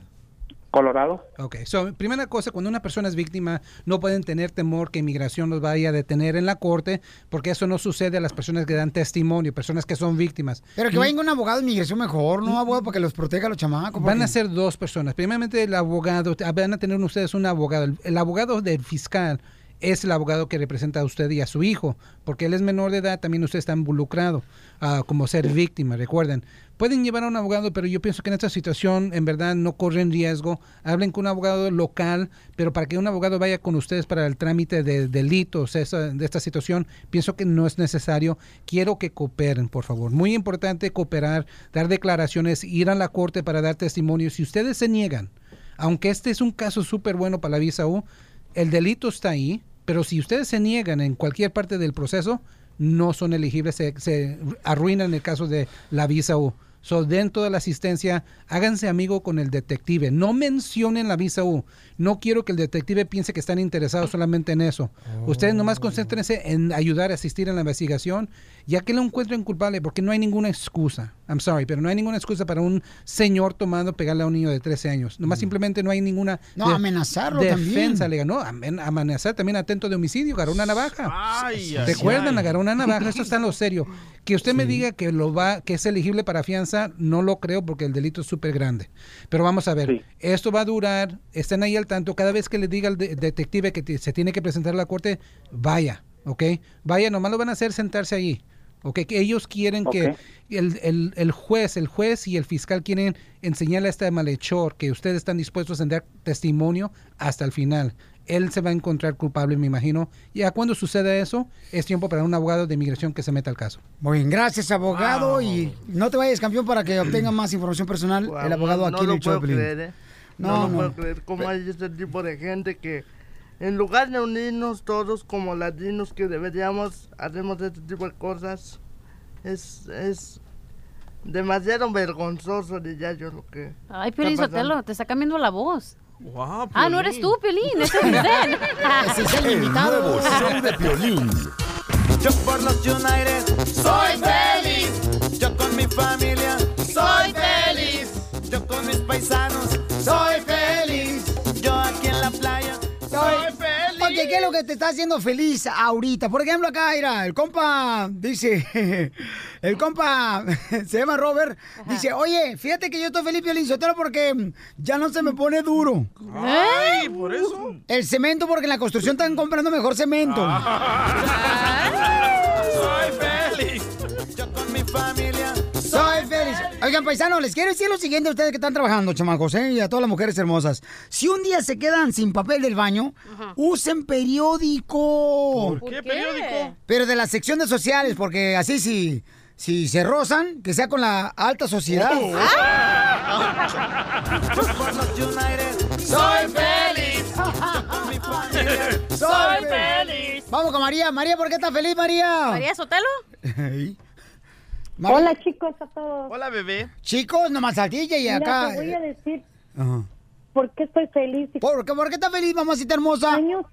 Colorado. Ok, so, primera cosa, cuando una persona es víctima, no pueden tener temor que inmigración los vaya a detener en la corte, porque eso no sucede a las personas que dan testimonio, personas que son víctimas. Pero que Mm, venga un abogado de inmigración mejor, ¿no? Abogado para que los proteja a los chamacos. Van porque- a ser dos personas. Primeramente, el abogado, van a tener ustedes un abogado. El, el abogado del fiscal es el abogado que representa a usted y a su hijo, porque él es menor de edad, también usted está involucrado ah, como ser víctima, recuerden. Pueden llevar a un abogado, pero yo pienso que en esta situación en verdad no corren riesgo. Hablen con un abogado local, pero para que un abogado vaya con ustedes para el trámite de delitos esa- de esta situación, pienso que no es necesario. Quiero que cooperen, por favor. Muy importante cooperar, dar declaraciones, ir a la corte para dar testimonio. Si ustedes se niegan, aunque este es un caso súper bueno para la visa U, el delito está ahí, pero si ustedes se niegan en cualquier parte del proceso, no son elegibles, se, se arruinan el caso de la visa U. So, den toda la asistencia, háganse amigo con el detective, no mencionen la visa U. No quiero que el detective piense que están interesados solamente en eso. Ustedes nomás concéntrense en ayudar a asistir en la investigación, ya que lo encuentren culpable, porque no hay ninguna excusa. I'm sorry, pero no hay ninguna excusa para un señor tomando pegarle a un niño de 13 años. Nomás simplemente no hay ninguna Mm. No, amenazarlo defensa también. legal. No, amen- amenazar también atento de homicidio, agarró una navaja. Ay, Recuerdan, ay. agarró una navaja, esto está en lo serio. Que usted me diga que lo va, que es elegible para fianza, no lo creo porque el delito es súper grande. Pero vamos a ver, esto va a durar, estén ahí al tanto, cada vez que le diga al de- detective que se tiene que presentar a la corte, vaya, ¿ok? Vaya, nomás lo van a hacer sentarse allí. ¿Ok? Que ellos quieren que el, el- el juez, el juez y el fiscal quieren enseñarle a este malhechor que ustedes están dispuestos a dar testimonio hasta el final. Él se va a encontrar culpable, me imagino. Ya cuando suceda eso, es tiempo para un abogado de inmigración que se meta al caso. Muy bien, gracias, abogado. Y no te vayas, campeón, para que obtenga más información personal. el abogado no aquí en el puedo creer, ¿eh? No, No, lo no. puedo creer cómo hay este tipo de gente que en lugar de unirnos todos como latinos que deberíamos hacemos este tipo de cosas es es demasiado vergonzoso diría yo lo que Ay, Piolín. Sotelo, te está cambiando la voz. Wow, Ah, no eres tú, Piolín, ese es Giselle. Ese es el El invitado. nuevo show de Piolín. Yo por los United soy feliz. Yo con mi familia soy feliz. Yo con mis paisanos soy feliz. ¿Qué es lo que te está haciendo feliz ahorita? Por ejemplo, acá, mira, el compa dice, el compa se llama Robert, dice, oye, fíjate que yo estoy feliz, Piolín Sotelo, porque ya no se me pone duro. Ay, por eso. El cemento, porque en la construcción están comprando mejor cemento. Soy feliz. Yo con mi familia Soy feliz. Oigan, paisanos, les quiero decir lo siguiente a ustedes que están trabajando, chamacos, ¿eh? y a todas las mujeres hermosas. Si un día se quedan sin papel del baño, usen periódico. ¿Qué periódico? Pero de la sección de sociales, porque así si, si se rozan, que sea con la alta sociedad. Por United soy feliz. Soy feliz. Vamos con María. María, ¿por qué estás feliz, María? ¿María Sotelo? Hola chicos a todos. Hola, bebé. Chicos, nomás al DJ y Mira, acá. te voy a decir Ajá. por qué estoy feliz. ¿Por qué, ¿Por qué estás feliz, mamacita hermosa? Años.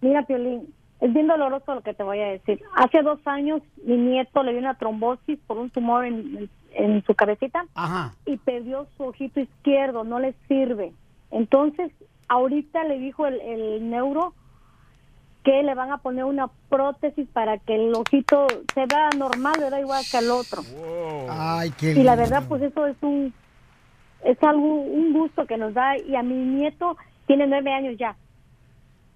Mira, Piolín, es bien doloroso lo que te voy a decir. Hace dos años mi nieto le dio una trombosis por un tumor en, en su cabecita Ajá. y perdió su ojito izquierdo, no le sirve. Entonces, ahorita le dijo el, el neuro que le van a poner una prótesis para que el ojito se vea normal, ¿verdad? Igual que el otro. Ay, qué Y la verdad, pues eso es un es algo un gusto que nos da y a mi nieto tiene nueve años ya.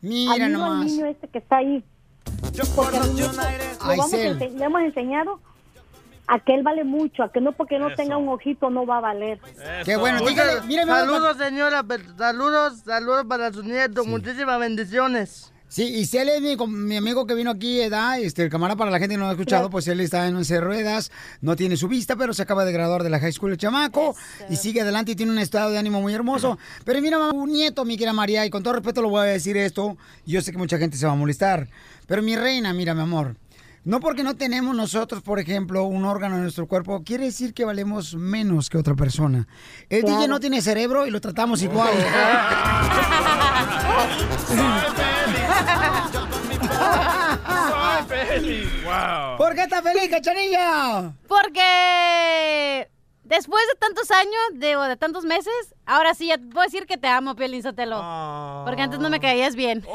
Mira Al mismo nomás. niño este que está ahí. Porque a mi nieto lo vamos a ense- le hemos enseñado a que él vale mucho, a que no porque no tenga un ojito no va a valer. Qué bueno, dígale, Saludos, señora. Saludos, saludos para sus nietos. Muchísimas bendiciones. Sí, y si él es mi, mi amigo que vino aquí, edad, este, el camarada para la gente que no lo ha escuchado, pues él está en 11 ruedas, no tiene su vista, pero se acaba de graduar de la high school el chamaco y sigue adelante y tiene un estado de ánimo muy hermoso. Pero mira, un nieto, mi querida María, y con todo respeto lo voy a decir esto, yo sé que mucha gente se va a molestar, pero mi reina, mira, mi amor, no porque no tenemos nosotros, por ejemplo, un órgano en nuestro cuerpo, quiere decir que valemos menos que otra persona. El Claro. DJ no tiene cerebro y lo tratamos igual. Soy feliz. Wow. ¿Por qué estás feliz, cachanilla? Porque después de tantos años, de, o de tantos meses, ahora sí ya puedo decir que te amo, Piolín Sotelo. Porque antes no me caías bien.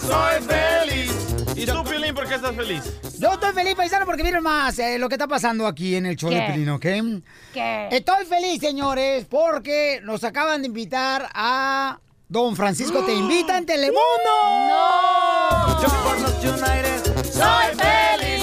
Soy feliz. ¿Y tú, Piolín, por qué estás feliz? Yo estoy feliz, paisano, porque miren más eh, lo que está pasando aquí en el show de ¿Qué? Pelín, ¿ok? ¿Qué? Estoy feliz, señores, porque nos acaban de invitar a Don Francisco Te Invita en Telemundo. ¡No! Yo por los United soy feliz.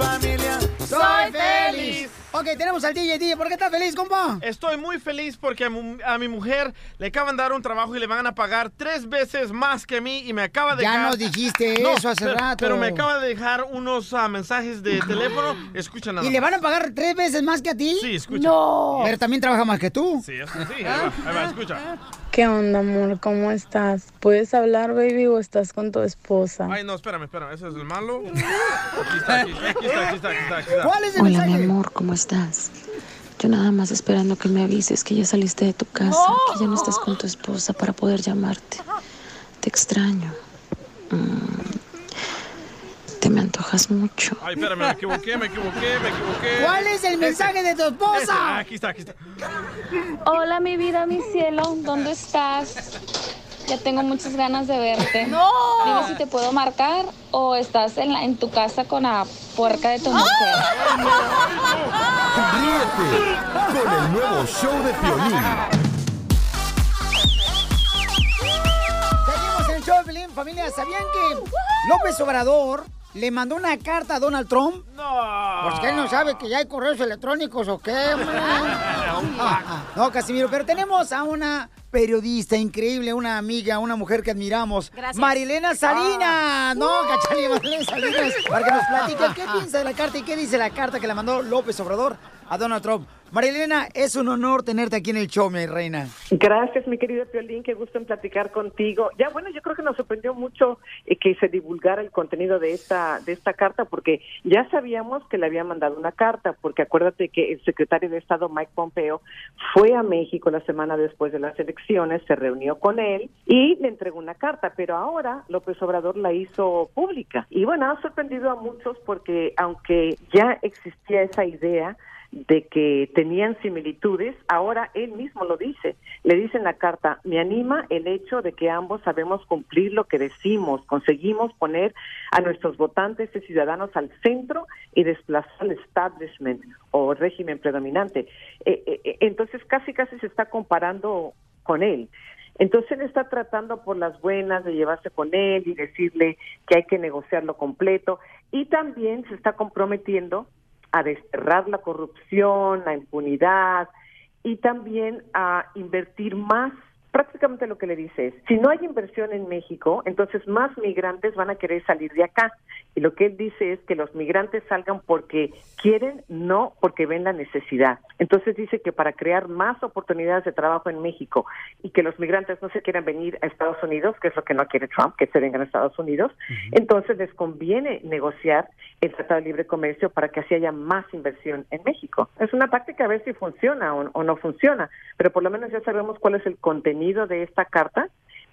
Familia Soy feliz. Ok, tenemos al DJ. DJ, ¿por qué estás feliz, compa? Estoy muy feliz porque a, mu- a mi mujer le acaban de dar un trabajo y le van a pagar tres veces más que a mí y me acaba de Ya dejar... nos dijiste eso hace pero, rato. Pero me acaba de dejar unos ah, mensajes de teléfono. Escucha nada ¿Y le van a pagar tres veces más que a ti? Sí, escucha. No. Pero también trabaja más que tú. Sí, eso sí. Ahí va, ahí va, escucha. ¿Qué onda, amor? ¿Cómo estás? ¿Puedes hablar, baby, o estás con tu esposa? Ay, no, espérame, espérame. Ese es el malo. Aquí está, aquí está, aquí está, aquí está. Aquí está, aquí está. Hola, mi amor, ¿cómo estás? Yo nada más esperando que me avises que ya saliste de tu casa, que ya no estás con tu esposa para poder llamarte. Te extraño. Mm. Te me antojas mucho. Ay, espérame, me equivoqué, me equivoqué, me equivoqué. ¿Cuál es el mensaje de tu esposa? Ese, ah, aquí está, aquí está. Hola, mi vida, mi cielo, ¿dónde estás? Ya tengo muchas ganas de verte. ¡No! Dime si te puedo marcar o estás en, la- en tu casa con la puerca de tu mujer. Ríete con el nuevo show de Piolín. Seguimos en el show de Pelín, familia. ¿Sabían que López Obrador le mandó una carta a Donald Trump? No. Pues que él no sabe que ya hay correos electrónicos o qué, hombre. No, Casimiro, pero tenemos a una periodista increíble, una amiga, una mujer que admiramos. Gracias. Marilena Salinas. Ah. No, Uh. Marilena Salinas. Para que nos platique qué piensa de la carta y qué dice la carta que le mandó López Obrador a Donald Trump. Marilena, es un honor tenerte aquí en el show, mi reina. Gracias, mi querido Piolín, qué gusto en platicar contigo. Ya, bueno, yo creo que nos sorprendió mucho eh, que se divulgara el contenido de esta de esta carta, porque ya sabíamos que le había mandado una carta, porque acuérdate que el secretario de Estado, Mike Pompeo, fue a México la semana después de las elecciones, se reunió con él y le entregó una carta, pero ahora López Obrador la hizo pública. Y bueno, ha sorprendido a muchos porque aunque ya existía esa idea, de que tenían similitudes, ahora él mismo lo dice. Le dice en la carta, me anima el hecho de que ambos sabemos cumplir lo que decimos, conseguimos poner a nuestros votantes y ciudadanos al centro y desplazar al establishment o régimen predominante. Eh, eh, eh, entonces casi casi se está comparando con él. Entonces él está tratando por las buenas de llevarse con él y decirle que hay que negociarlo completo y también se está comprometiendo a desterrar la corrupción, la impunidad y también a invertir más. Prácticamente lo que le dice es, si no hay inversión en México, entonces más migrantes van a querer salir de acá. Y lo que él dice es que los migrantes salgan porque quieren, no porque ven la necesidad. Entonces dice que para crear más oportunidades de trabajo en México y que los migrantes no se quieran venir a Estados Unidos, que es lo que no quiere Trump, que se vengan a Estados Unidos, entonces les conviene negociar el Tratado de Libre Comercio para que así haya más inversión en México. Es una táctica a ver si funciona o, o no funciona, pero por lo menos ya sabemos cuál es el contenido de esta carta,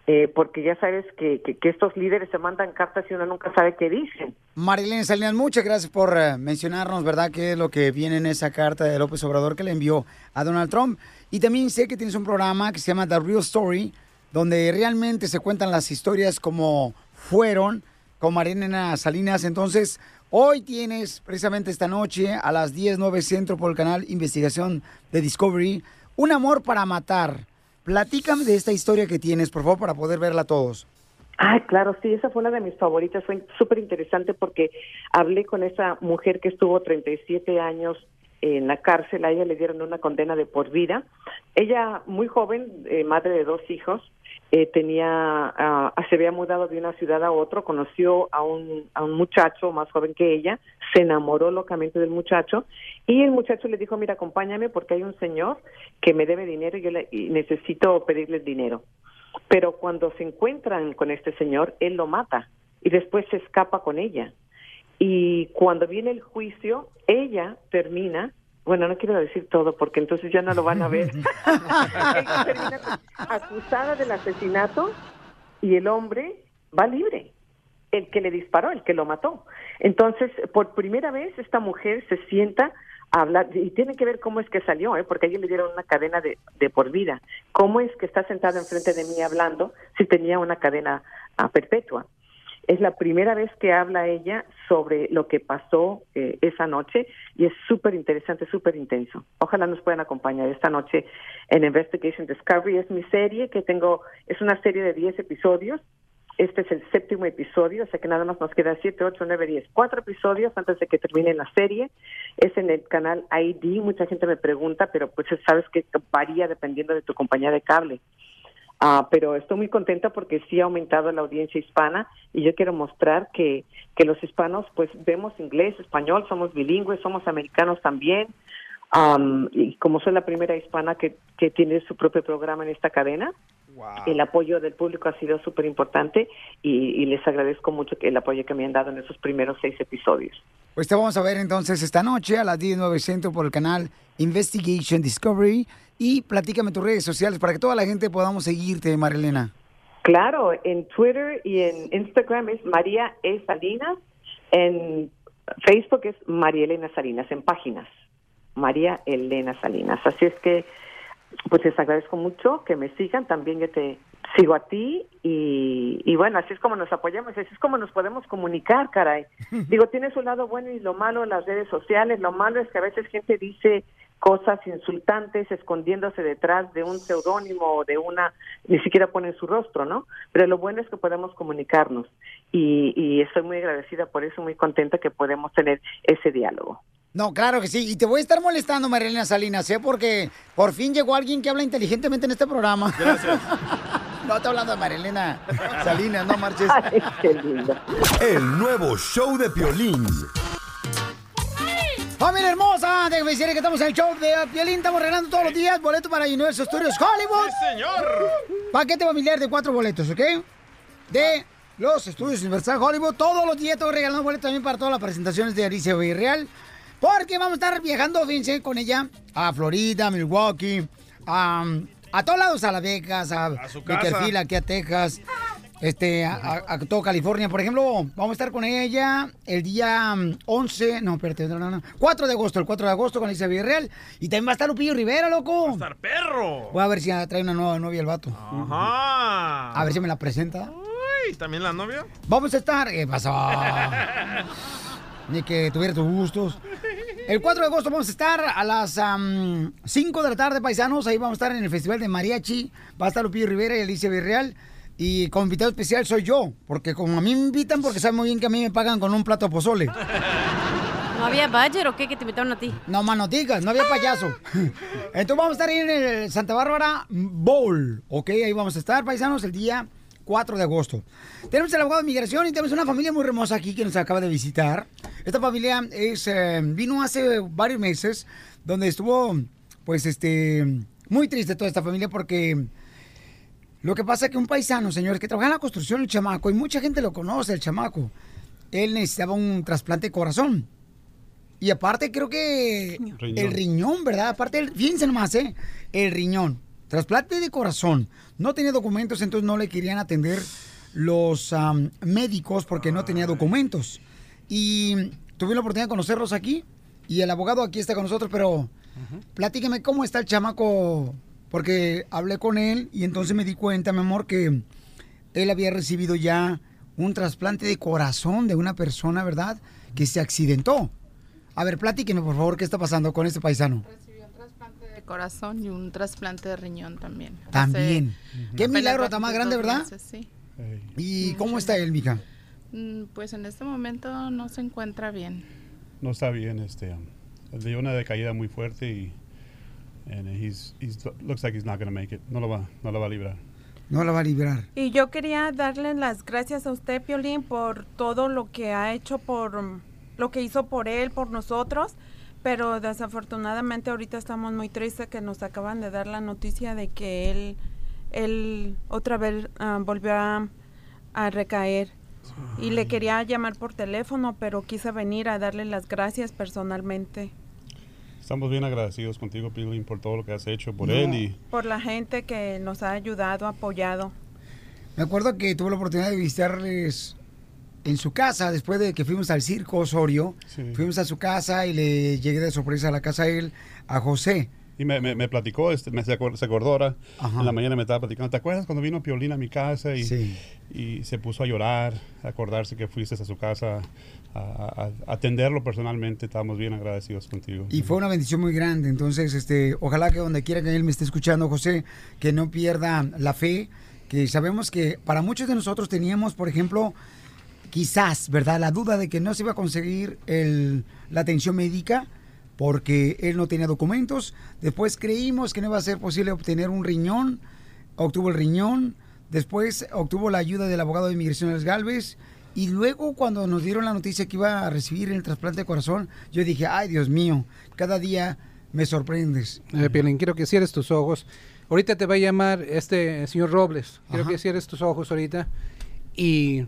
eh, porque ya sabes que, que, que estos líderes se mandan cartas y uno nunca sabe qué dicen. Marilena Salinas, muchas gracias por eh, mencionarnos, ¿verdad?, qué es lo que viene en esa carta de López Obrador que le envió a Donald Trump. Y también sé que tienes un programa que se llama The Real Story, donde realmente se cuentan las historias como fueron con Marilena Salinas. Entonces, hoy tienes, precisamente esta noche, a las 10, 9 centro por el canal Investigación de Discovery, Un Amor para Matar. Platícame de esta historia que tienes, por favor, para poder verla todos. Ay, claro, sí, esa fue una de mis favoritas. Fue súper interesante porque hablé con esa mujer que estuvo 37 años en la cárcel. A ella le dieron una condena de por vida. Ella, muy joven, eh, madre de dos hijos, eh, tenía, ah, se había mudado de una ciudad a otra, conoció a un, a un muchacho más joven que ella, se enamoró locamente del muchacho y el muchacho le dijo, mira, acompáñame porque hay un señor que me debe dinero y yo le, y necesito pedirle dinero. Pero cuando se encuentran con este señor, él lo mata y después se escapa con ella. Y cuando viene el juicio, ella termina, bueno, no quiero decir todo porque entonces ya no lo van a ver, ella termina acusada del asesinato y el hombre va libre, el que le disparó, el que lo mató. Entonces, por primera vez esta mujer se sienta a hablar, y tiene que ver cómo es que salió, ¿eh? porque a ella le dieron una cadena de, de por vida. ¿Cómo es que está sentada enfrente de mí hablando si tenía una cadena ah, perpetua? Es la primera vez que habla ella sobre lo que pasó eh, esa noche y es súper interesante, súper intenso. Ojalá nos puedan acompañar esta noche en Investigation Discovery. Es mi serie que tengo, es una serie de 10 episodios. Este es el séptimo episodio, o sea que nada más nos queda 7, 8, 9, 10. Cuatro episodios antes de que termine la serie. Es en el canal ID. Mucha gente me pregunta, pero pues sabes que varía dependiendo de tu compañía de cable. Ah, pero estoy muy contenta porque sí ha aumentado la audiencia hispana y yo quiero mostrar que, que los hispanos pues vemos inglés, español, somos bilingües, somos americanos también. Am, y como soy la primera hispana que, que tiene su propio programa en esta cadena, el apoyo del público ha sido súper importante y, y les agradezco mucho el apoyo que me han dado en esos primeros seis episodios. Pues te vamos a ver entonces esta noche a las 19 centro por el canal Investigation Discovery. Y platícame tus redes sociales para que toda la gente podamos seguirte, Marilena. Claro, en Twitter y en Instagram es María E. Salinas, en Facebook es María Elena Salinas, en páginas, María Elena Salinas. Así es que, pues les agradezco mucho que me sigan, también yo te sigo a ti y, y bueno, así es como nos apoyamos, así es como nos podemos comunicar, caray. Digo, tiene su lado bueno y lo malo en las redes sociales, lo malo es que a veces gente dice cosas insultantes escondiéndose detrás de un seudónimo o de una, ni siquiera ponen su rostro, ¿no? Pero lo bueno es que podemos comunicarnos y, y estoy muy agradecida por eso, muy contenta que podemos tener ese diálogo. No, claro que sí. Y te voy a estar molestando, Marilena Salinas, ¿eh? Porque por fin llegó alguien que habla inteligentemente en este programa. Gracias. no, estoy hablando de Marilena Salinas, no marches. El nuevo show de Piolín. Familia hermosa, déjame decirles que estamos en el show de Piolín. Estamos regalando todos los días boletos para Universal Studios Hollywood. ¡Sí, señor! Paquete familiar de cuatro boletos, ¿ok? De los estudios Universal Hollywood. Todos los días estoy regalando boletos también para todas las presentaciones de Alicia Villarreal. Porque vamos a estar viajando, fíjense, con ella a Florida, Milwaukee, a, a todos lados, a Las Vegas, a, su casa. Bakersfield, aquí a Texas, este, a, a- a todo California. Por ejemplo, vamos a estar con ella el día mm, 11, no, espérate, no, no, no, 4 de agosto, el 4 de agosto con Alicia Villarreal. Y también va a estar Lupillo Rivera, loco. Va a estar perro. Voy a ver si trae una nueva novia el vato. Ajá. A ver si me la presenta. Uy, ¿también la novia? Vamos a estar. ¿Qué pasó? Ni que tuviera tus gustos. El 4 de agosto vamos a estar a las 5 de la tarde, paisanos. Ahí vamos a estar en el Festival de Mariachi. Va a estar Lupillo Rivera y Alicia Villarreal. Y como invitado especial soy yo. Porque como a mí me invitan, porque saben muy bien que a mí me pagan con un plato de pozole. ¿No había budget o qué que te invitaron a ti? No más digas, no había payaso. Entonces vamos a estar ahí en el Santa Bárbara Bowl. Ok, ahí vamos a estar, paisanos, el día 4 de agosto. Tenemos el abogado de migración y tenemos una familia muy hermosa aquí que nos acaba de visitar. Esta familia es, eh, vino hace varios meses, donde estuvo, pues, este, muy triste toda esta familia porque lo que pasa es que un paisano, señores, que trabaja en la construcción, el chamaco, y mucha gente lo conoce, el chamaco, él necesitaba un trasplante de corazón. Y aparte creo que Riñón. el riñón, ¿verdad? Aparte, el- fíjense nomás, ¿eh? El riñón. Trasplante de corazón. No tenía documentos, entonces no le querían atender los médicos porque no tenía documentos. Y tuve la oportunidad de conocerlos aquí. Y el abogado aquí está con nosotros, pero platíqueme cómo está el chamaco. Porque hablé con él y entonces me di cuenta, mi amor, que él había recibido ya un trasplante de corazón de una persona, ¿verdad? Que se accidentó. A ver, platíqueme, por favor, qué está pasando con este paisano. Recibió un trasplante de corazón y un trasplante de riñón también. También. Hace Qué milagro tan más grande, ¿verdad? meses, sí. ¿Y cómo está él, mija? Mm, Pues en este momento no se encuentra bien. no está bien. Este, le dio una decaída muy fuerte y and he's, he's looks like he's not going to make it. No lo va, no lo va a librar. No la va a librar. Y yo quería darle las gracias a usted, Piolín, por todo lo que ha hecho, por lo que hizo por él, por nosotros. Pero desafortunadamente ahorita estamos muy tristes que nos acaban de dar la noticia de que él, él otra vez ah, volvió a, a recaer. Y le quería llamar por teléfono, pero quise venir a darle las gracias personalmente Estamos bien agradecidos contigo, Pilín, por todo lo que has hecho por No. él y por la gente que nos ha ayudado, apoyado. Me acuerdo que tuve la oportunidad de visitarles en su casa después de que fuimos al circo Osorio. Fuimos a su casa y le llegué de sorpresa a la casa a él, a José. Y me, me, me platicó, este, me, se acor- se acordó ahora, en la mañana me estaba platicando, ¿te acuerdas cuando vino Piolín a mi casa y, y se puso a llorar, a acordarse que fuiste a su casa a, a- atenderlo personalmente? Estábamos bien agradecidos contigo. Y fue una bendición muy grande. Entonces, este, ojalá que donde quiera que él me esté escuchando, José, que no pierda la fe, que sabemos que para muchos de nosotros teníamos, por ejemplo, quizás, ¿verdad? La duda de que no se iba a conseguir el- la atención médica porque él no tenía documentos. Después creímos que no iba a ser posible obtener un riñón. Obtuvo el riñón. Después obtuvo la ayuda del abogado de inmigraciones Galvez. Y luego cuando nos dieron la noticia que iba a recibir el trasplante de corazón, yo dije, ay Dios mío, cada día me sorprendes. Eh, Piolín, quiero que cierres tus ojos. Ahorita te va a llamar este señor Robles. Quiero Ajá. que cierres tus ojos ahorita. Y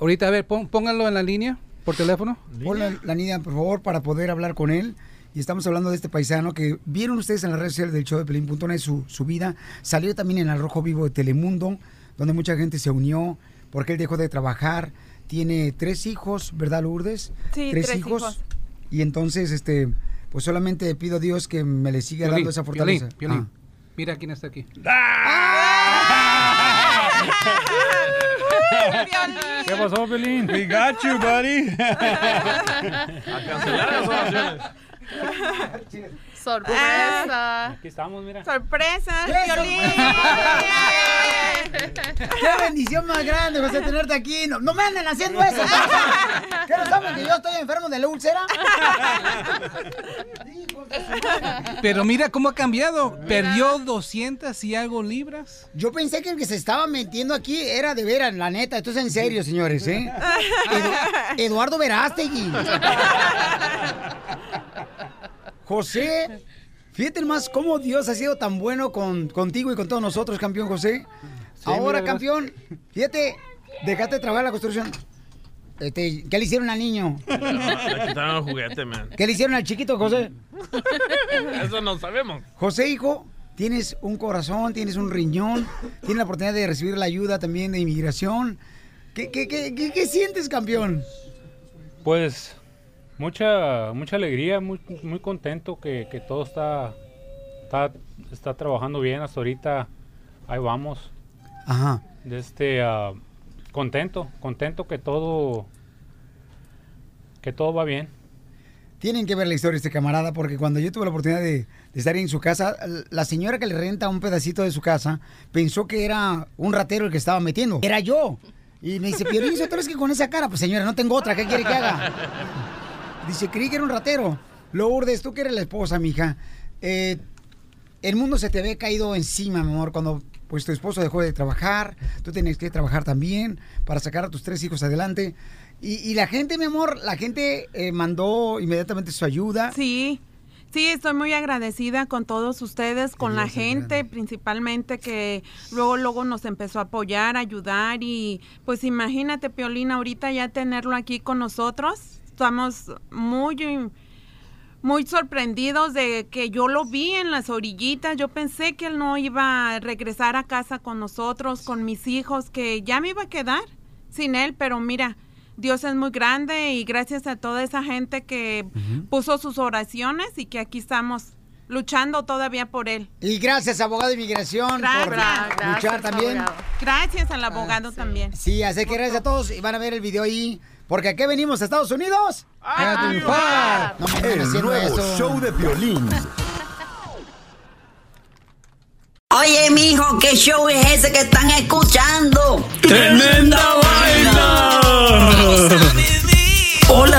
ahorita, a ver, pon- pónganlo en la línea por teléfono. Ponle la niña, por favor, para poder hablar con él. Y estamos hablando de este paisano que vieron ustedes en las redes sociales del show de Pelín.net su, su vida. Salió también en el Rojo Vivo de Telemundo, donde mucha gente se unió porque él dejó de trabajar. Tiene tres hijos, ¿verdad, Lourdes? Sí, tres hijos. Y entonces, este, pues solamente pido a Dios que me le siga dando esa fortaleza. Piolín, Piolín. Ah. Mira quién está aquí. ¿Qué pasó, Pelín? We got you, buddy. A cancelar las oraciones. Sorpresa. Aquí estamos, mira. ¡Sorpresa, ¡Qué Piolín! ¡Qué bendición más grande, José, tenerte aquí! No, no me anden haciendo eso. ¿Qué no saben que yo estoy enfermo de la úlcera? Pero mira cómo ha cambiado. Perdió 200 y algo libras. Yo pensé que el que se estaba metiendo aquí era de veras, la neta. Esto es en serio, señores, ¿eh? Edu- Eduardo Verástegui. José, fíjate más cómo Dios ha sido tan bueno con, contigo y con todos nosotros, campeón José. Ahora, mira, campeón, fíjate, dejaste de trabajar la construcción. Este, ¿Qué le hicieron al niño? Le quitaron el juguete, man. ¿Qué le hicieron al chiquito, José? Eso no sabemos. José, hijo, tienes un corazón, tienes un riñón, tienes la oportunidad de recibir la ayuda también de inmigración. ¿Qué, qué, qué, qué- qué sientes, campeón? Pues mucha mucha alegría, muy, muy contento que, que todo está, está está trabajando bien hasta ahorita. Ahí vamos. Ajá. De este ah, contento, contento que todo que todo va bien. Tienen que ver la historia de este camarada porque cuando yo tuve la oportunidad de, de estar en su casa, la señora que le renta un pedacito de su casa pensó que era un ratero el que estaba metiendo. Era yo. Y me dice, Piolín, ¿tú es que con esa cara? Pues señora, no tengo otra, ¿qué quiere que haga? Dice, creí que era un ratero. Lourdes, tú que eres la esposa, mija. eh, el mundo se te ve caído encima, mi amor, cuando pues tu esposo dejó de trabajar, tú tienes que trabajar también para sacar a tus tres hijos adelante. Y, y la gente, mi amor, la gente eh, mandó inmediatamente su ayuda. Sí. Sí, estoy muy agradecida con todos ustedes, con la gente principalmente que luego luego nos empezó a apoyar, a ayudar y pues imagínate Piolín ahorita ya tenerlo aquí con nosotros. Estamos muy muy sorprendidos de que yo lo vi en las orillitas. Yo pensé que él no iba a regresar a casa con nosotros, con mis hijos, que ya me iba a quedar sin él, pero mira, Dios es muy grande y gracias a toda esa gente que puso sus oraciones y que aquí estamos luchando todavía por él. Y gracias, abogado de inmigración, por Gracias. luchar también. Gracias al abogado también. Sí, así que gracias a todos y van a ver el video ahí. Porque aquí venimos a Estados Unidos a triunfar. No El nuevo eso. show de violín. Oye, mijo, ¿qué show es ese que están escuchando? ¡Tremenda vaina! Hola